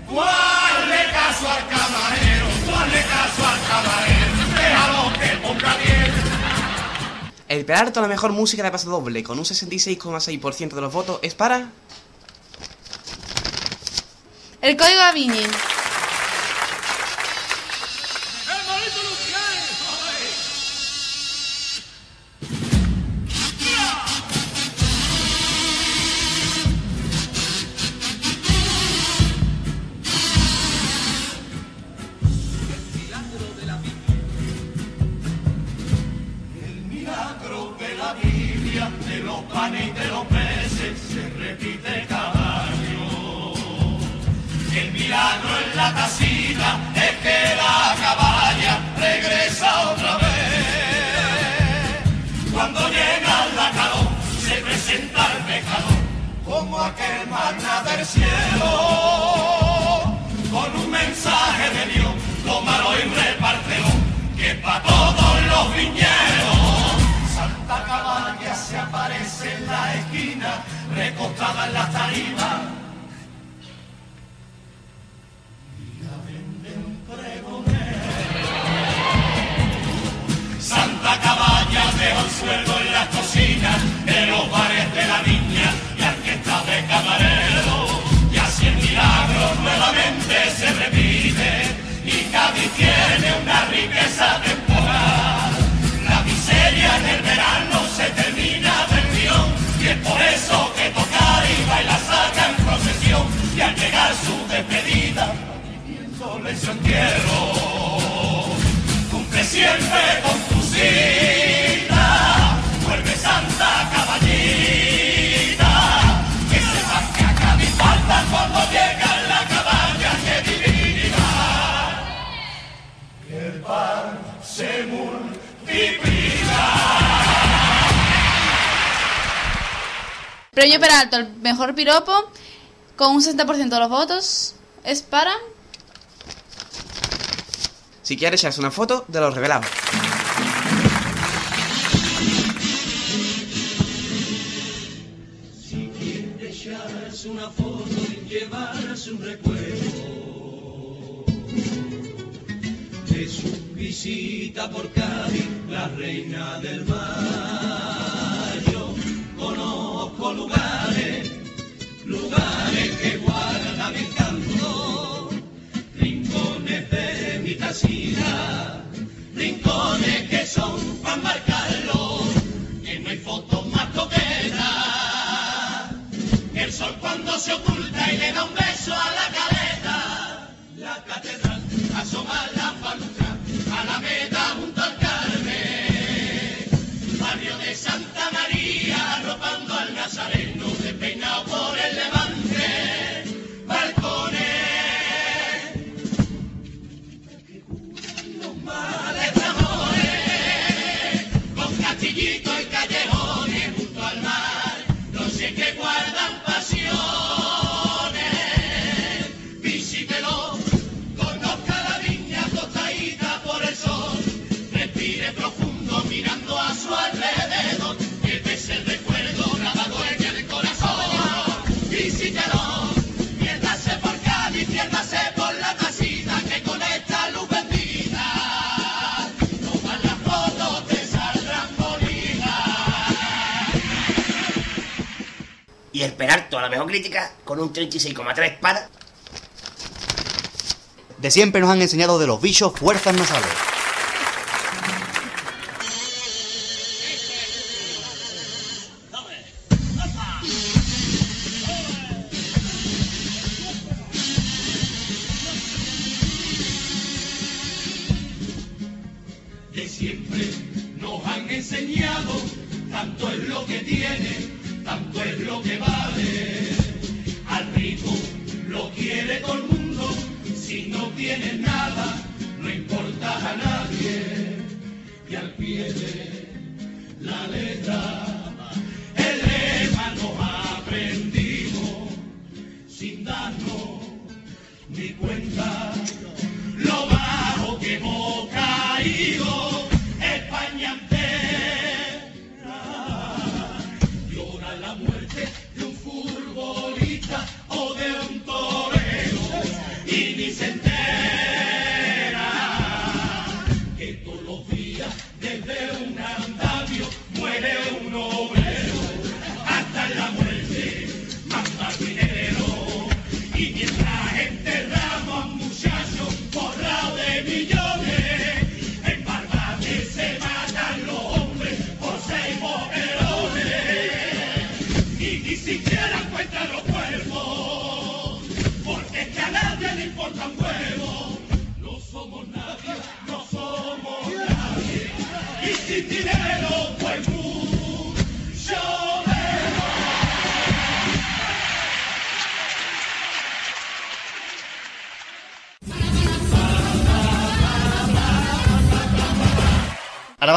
¿Cuál le caso al camarero? ¿Cuál le caso al camarero? Déjalo que ponga bien. El Peralto la mejor música de paso doble, con un 66,6% de los votos, es para... El código da Vinci. mejor piropo, con un 60% de los votos, es para... Si quieres, echas una foto de los revelados. con un 36,3 para... De siempre nos han enseñado de los bichos fuerzas nasales.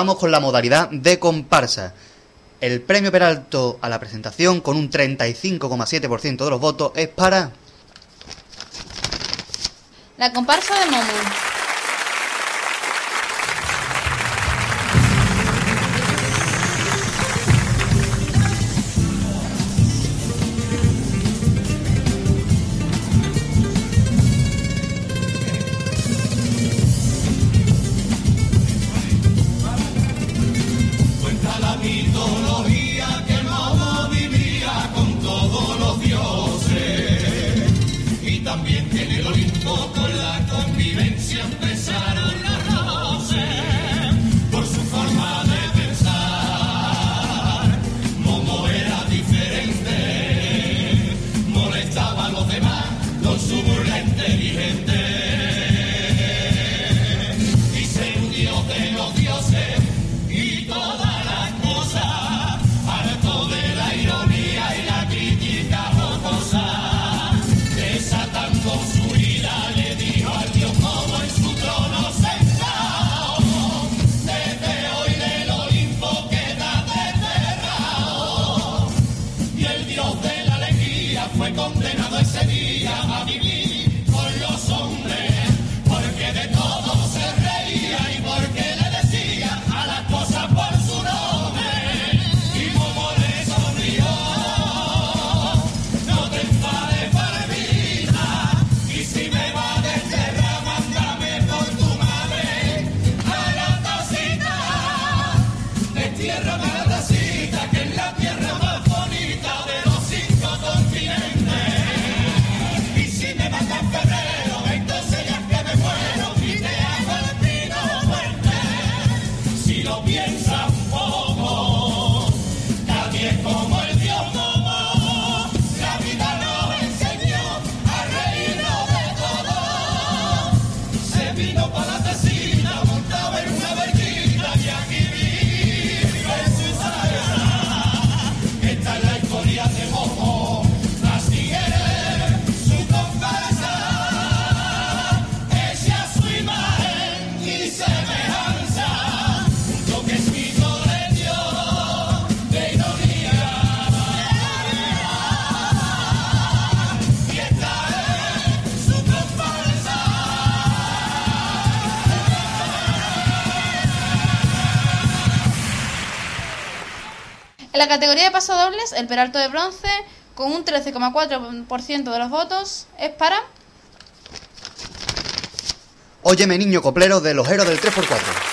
vamos con la modalidad de comparsa. El premio Peralto a la presentación, con un 35,7% de los votos, es para... La comparsa de Momo. categoría de pasodobles, el Peralto de bronce, con un 13,4% de los votos, es para... Óyeme niño coplero del ojero del 3x4.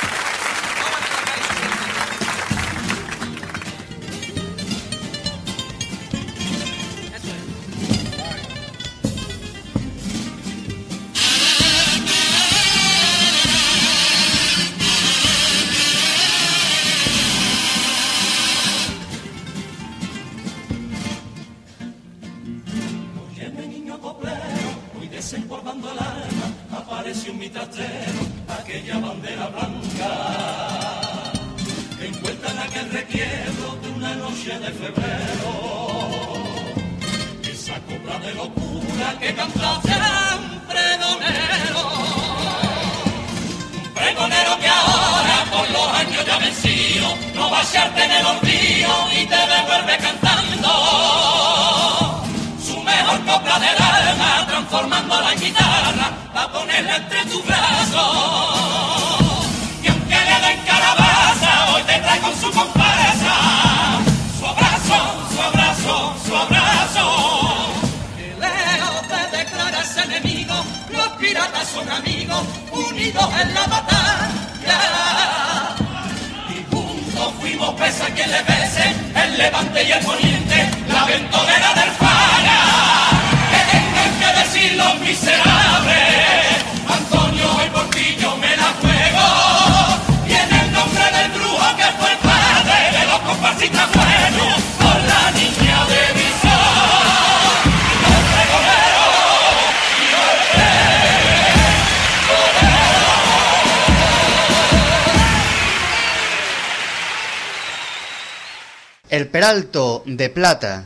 de plata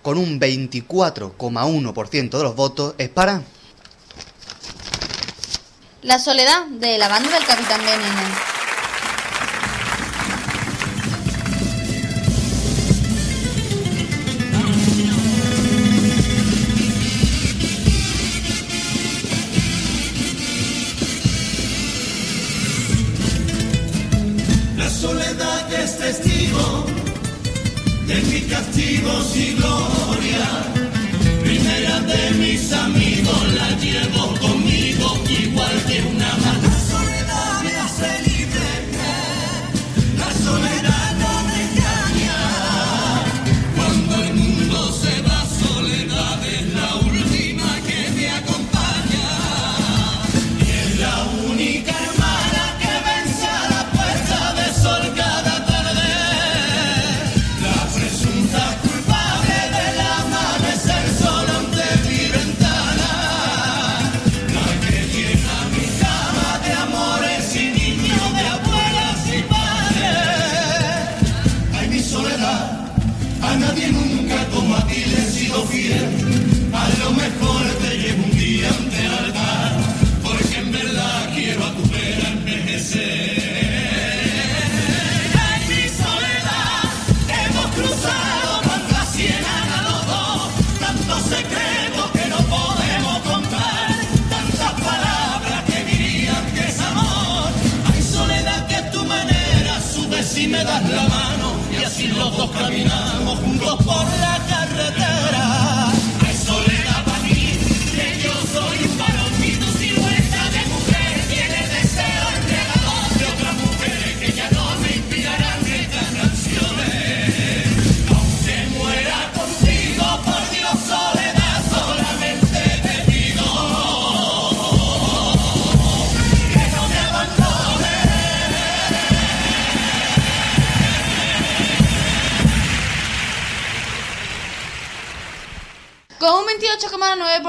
con un 24,1% de los votos es para... La soledad de la banda del Capitán Veneno. siglos, siglos.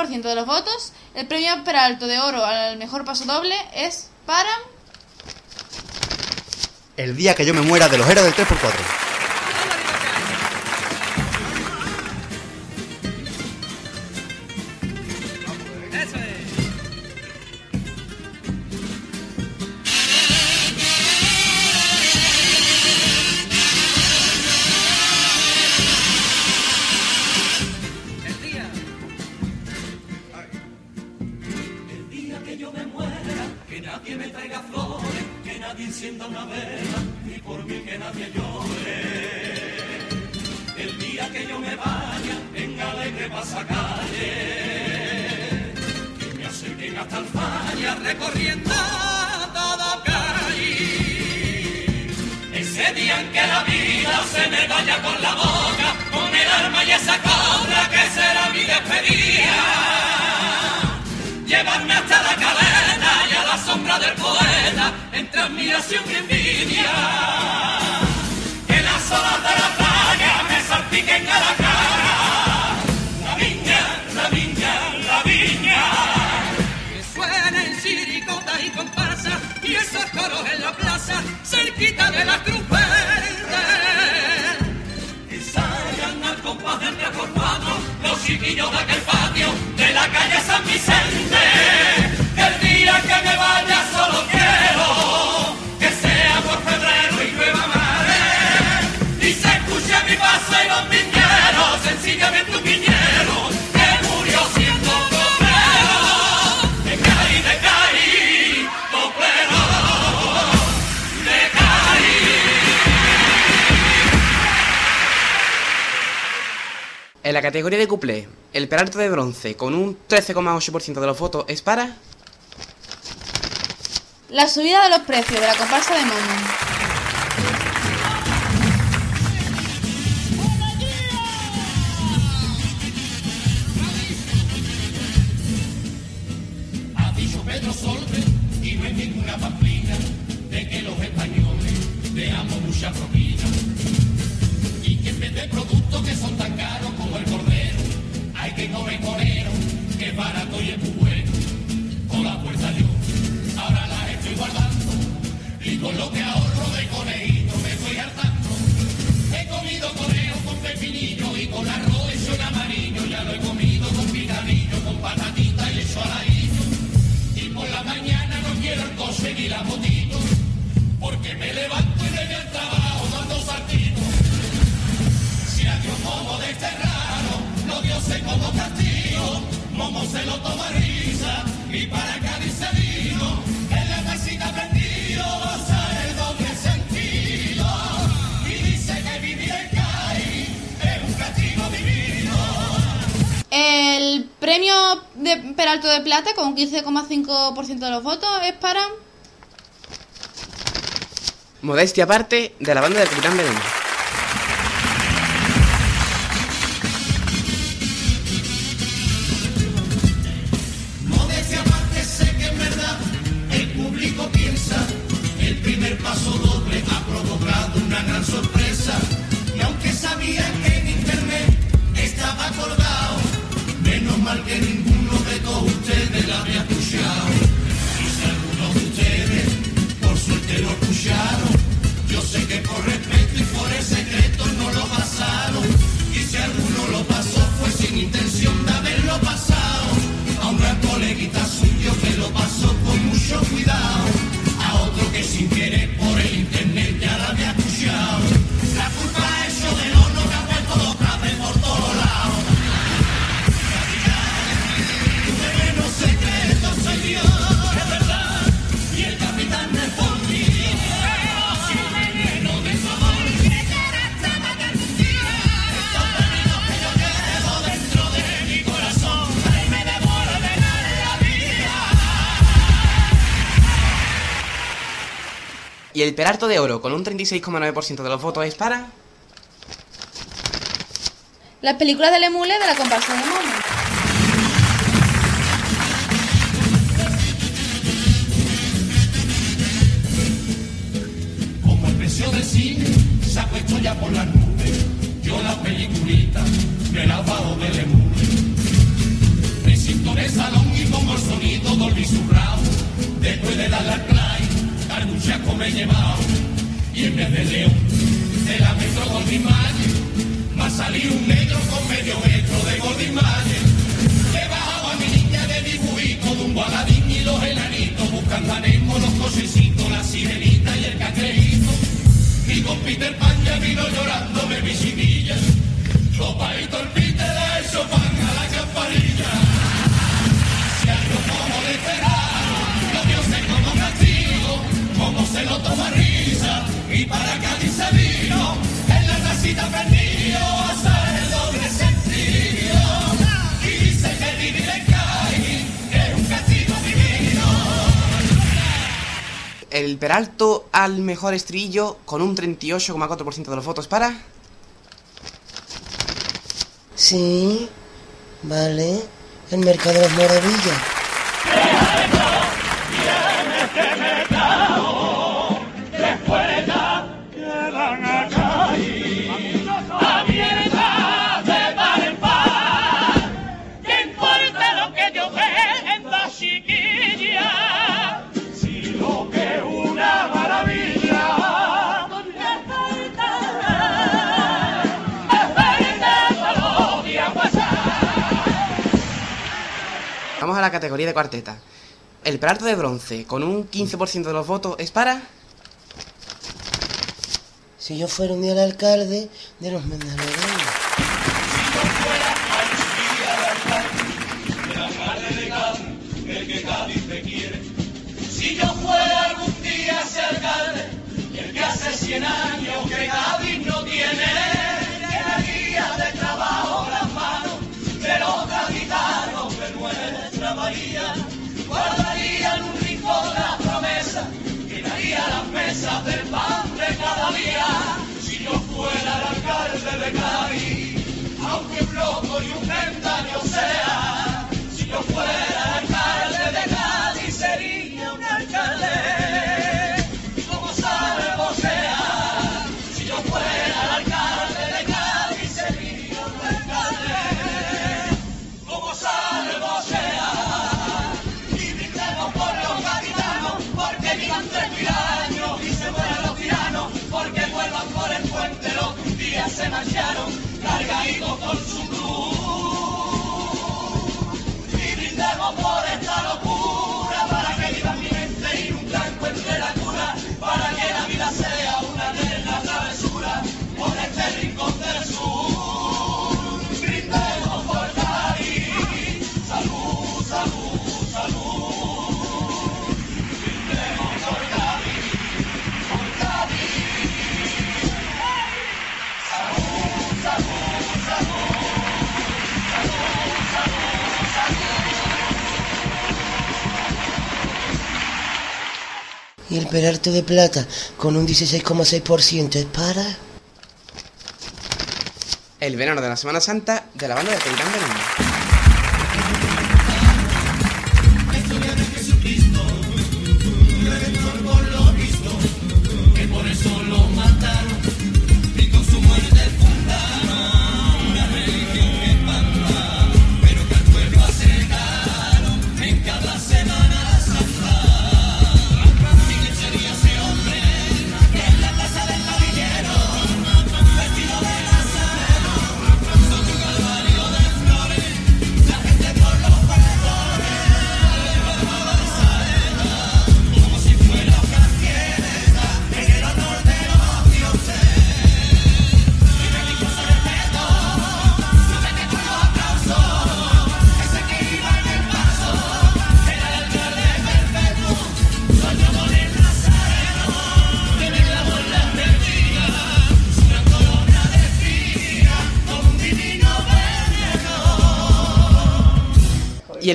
100% de los votos. El premio Peralto de Oro al mejor paso doble es para... El día que yo me muera de los héroes del 3x4. chiquillo, En la categoría de couple, el peralto de bronce con un 13,8% de los votos es para... La subida de los precios de la comparsa de Momo. Con 15,5% de los votos es para... Modestia aparte de la banda del Capitán Veneno. Peralto de Oro, con un 36,9% de los votos, es para... Las películas del Emule de la comparsa de Momo. De la metro Goldie Mayer, me ha salido un negro con medio metro de Mayer. He bajado a mi niña de dibujito de un baladín y los enanitos buscando a Nemo, los cosecitos, la sirenita y el catrejito. Y con Peter Pan ya vino llorándome mi chiquilla. Sopa y torpite de eso pan a la campanilla. Si algo como de esperar, lo mío sé como castigo, como se lo toma risa. Y para Cádiz se el Peralto al mejor estribillo, con un 38,4% de los votos, para... Sí, vale. El mercado de las maravillas. A la categoría de cuarteta. El Peralto de Bronce, con un 15% de los votos, es para... Si yo fuera un día el alcalde de los Mendaleros. el que Cádiz te quiere. Si yo fuera algún día ese alcalde, el que hace 100 años que Cádiz no tiene, Bahía. Guardarían un rincón la promesa, llenaría las mesas del pan de cada día. Si yo fuera el alcalde de Cádiz, aunque un loco y un ventaño sea, si yo fuera alcalde marcharon cargaditos con su cruz. Y brindemos por esta Y el Peralto de Plata con un 16,6% es para... El verano de la Semana Santa de la banda de Capitán Benítez.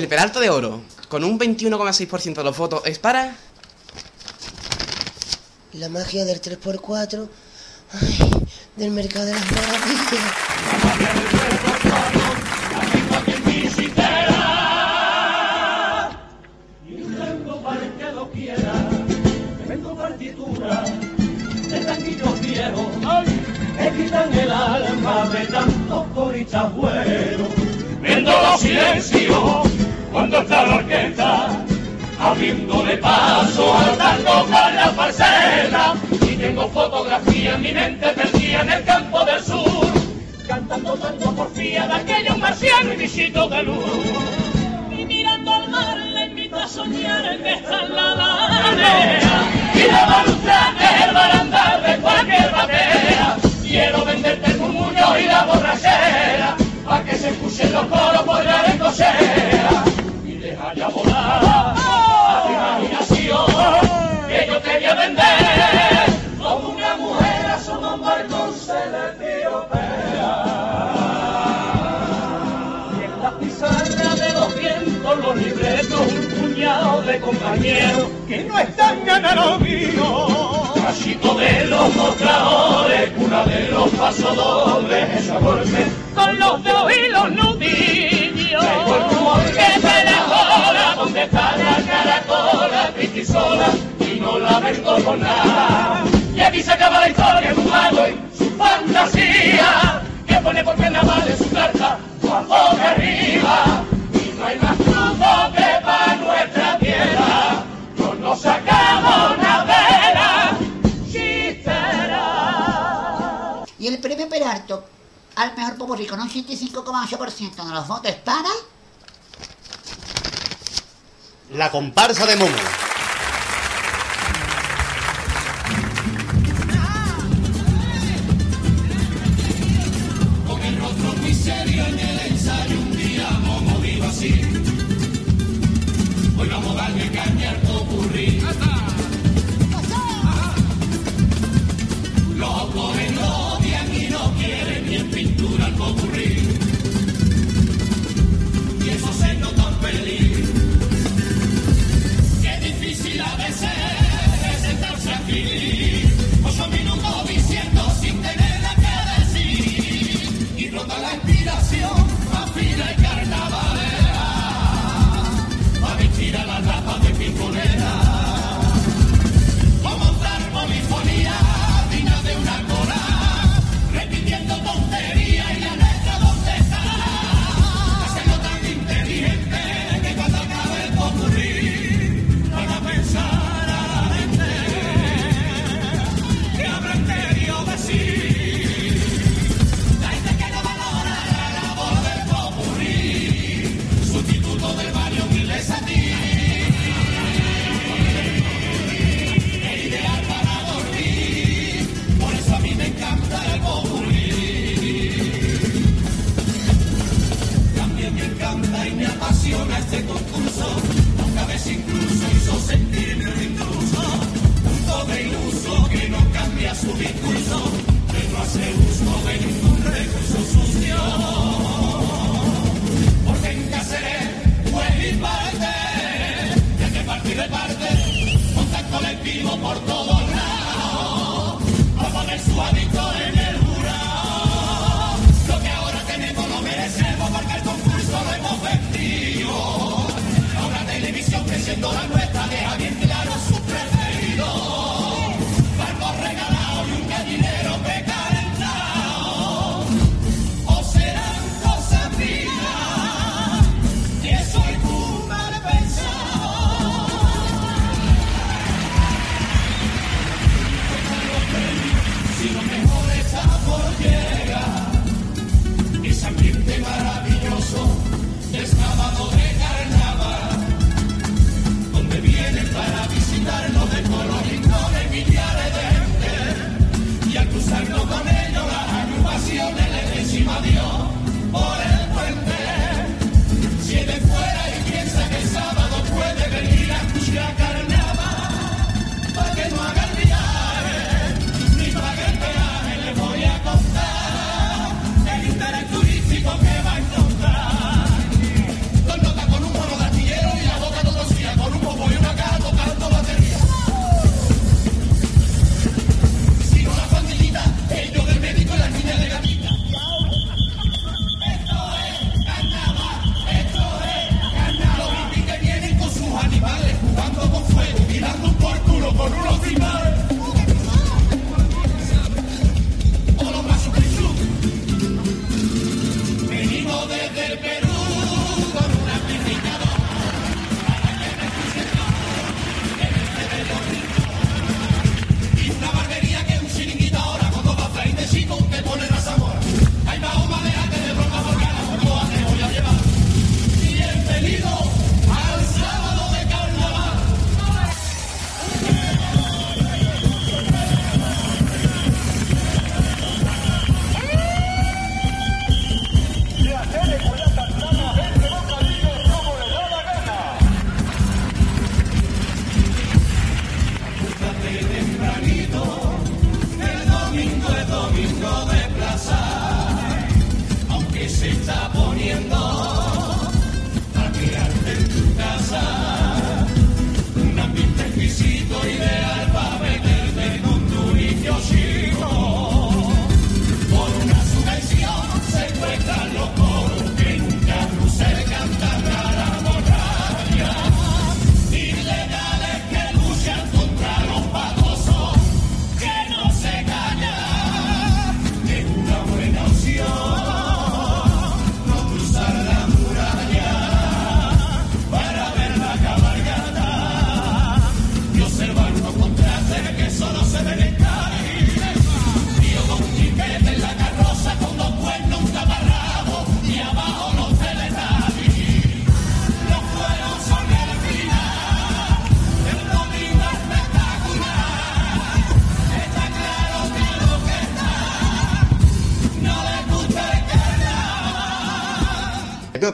El Peralto de Oro, con un 21,6% de los votos, es para... La magia del 3x4. Ay, del mercado de las maravillas. Vengo para el que lo quiera, vengo partitura de tanguillos viejos, que quitan el alma de. Viendo los silencios cuando está la orquesta, abriéndole paso al tango con la falseta. Y tengo fotografía en mi mente perdida en el campo del sur, cantando tanto porfía de aquellos marcianos y bichitos de luz. Y mirando al mar le invito a soñar en en la ladera Y la balustra es el barandal de cualquier batea Quiero venderte el murmullo y la borrachera Pa' que se escuchen los coros por la recosera de compañeros que no están ganando vino. Cachito de los mostradores, cuna de los pasodobles, esa golpe con los dedos y los nudillos. Que se la joda, donde está la caracola, triste y sola, y no la vendo con nada. Y aquí se acaba la historia de un mago y su fantasía, que pone por carnaval en su carta, cuando de arriba, no hay más crudo que para nuestra tierra, no nos sacamos una vela, chistera. Y el premio Peralto al mejor popurrí con un 85,8% de los votos para... La comparsa de Momo. Con el rostro muy Hoy vamos a darle caña al popurrí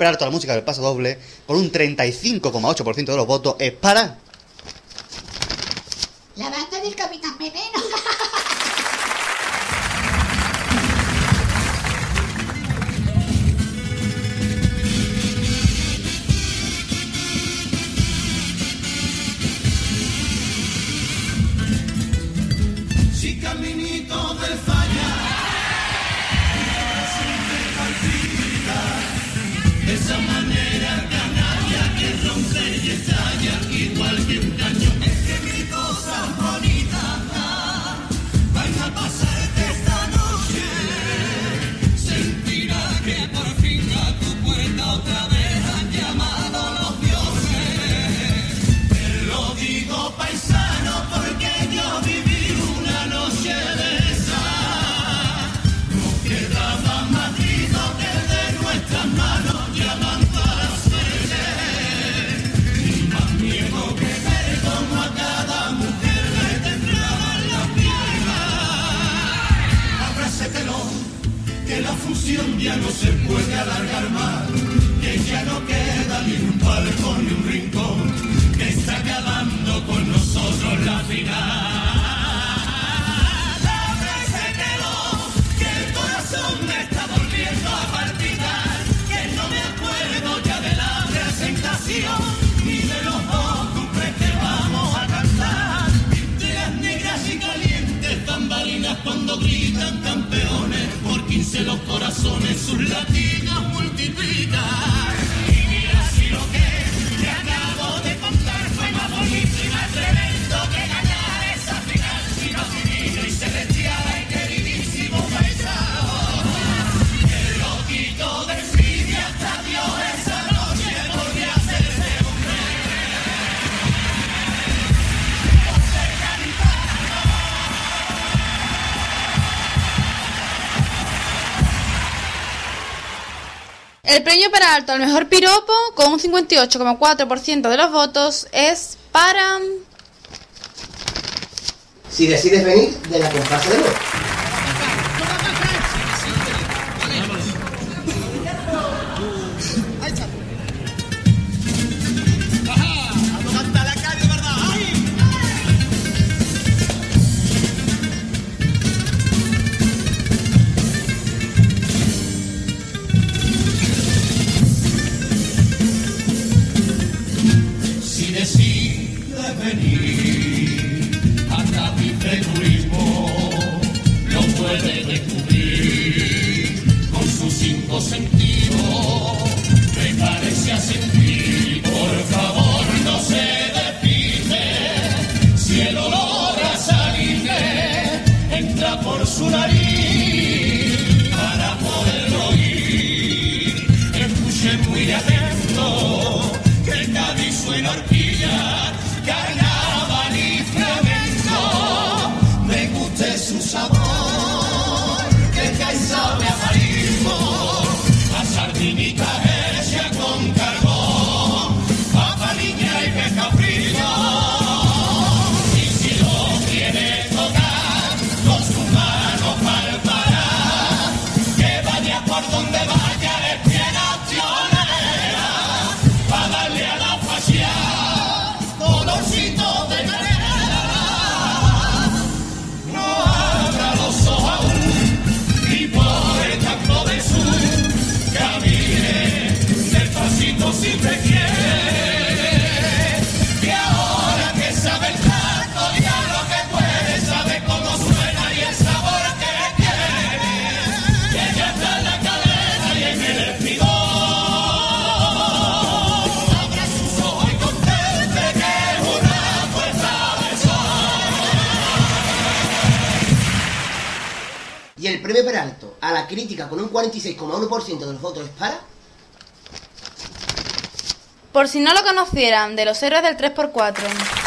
superar toda la música del paso doble con un 35,8% de los votos es para... La banda del Capitán Veneno. salto al mejor piropo con un 58,4% de los votos es para... Si decides venir de la comparsa de nuevo. la crítica con un 46,1% de los votos para... Por si no lo conocieran, de los héroes del 3x4.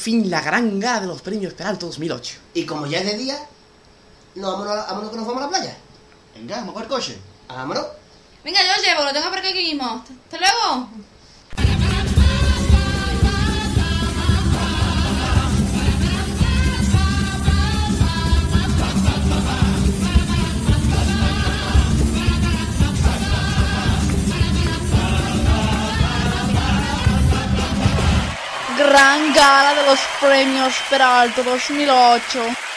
fin la gran gala de los premios Peralta 2008. Y como ya es de día, no, vámonos, a, vámonos que nos vamos a la playa. Venga, vamos con el coche. Vámonos. Venga, yo llevo, lo tengo por aquí mismo. gala de los premios Peralto 2008.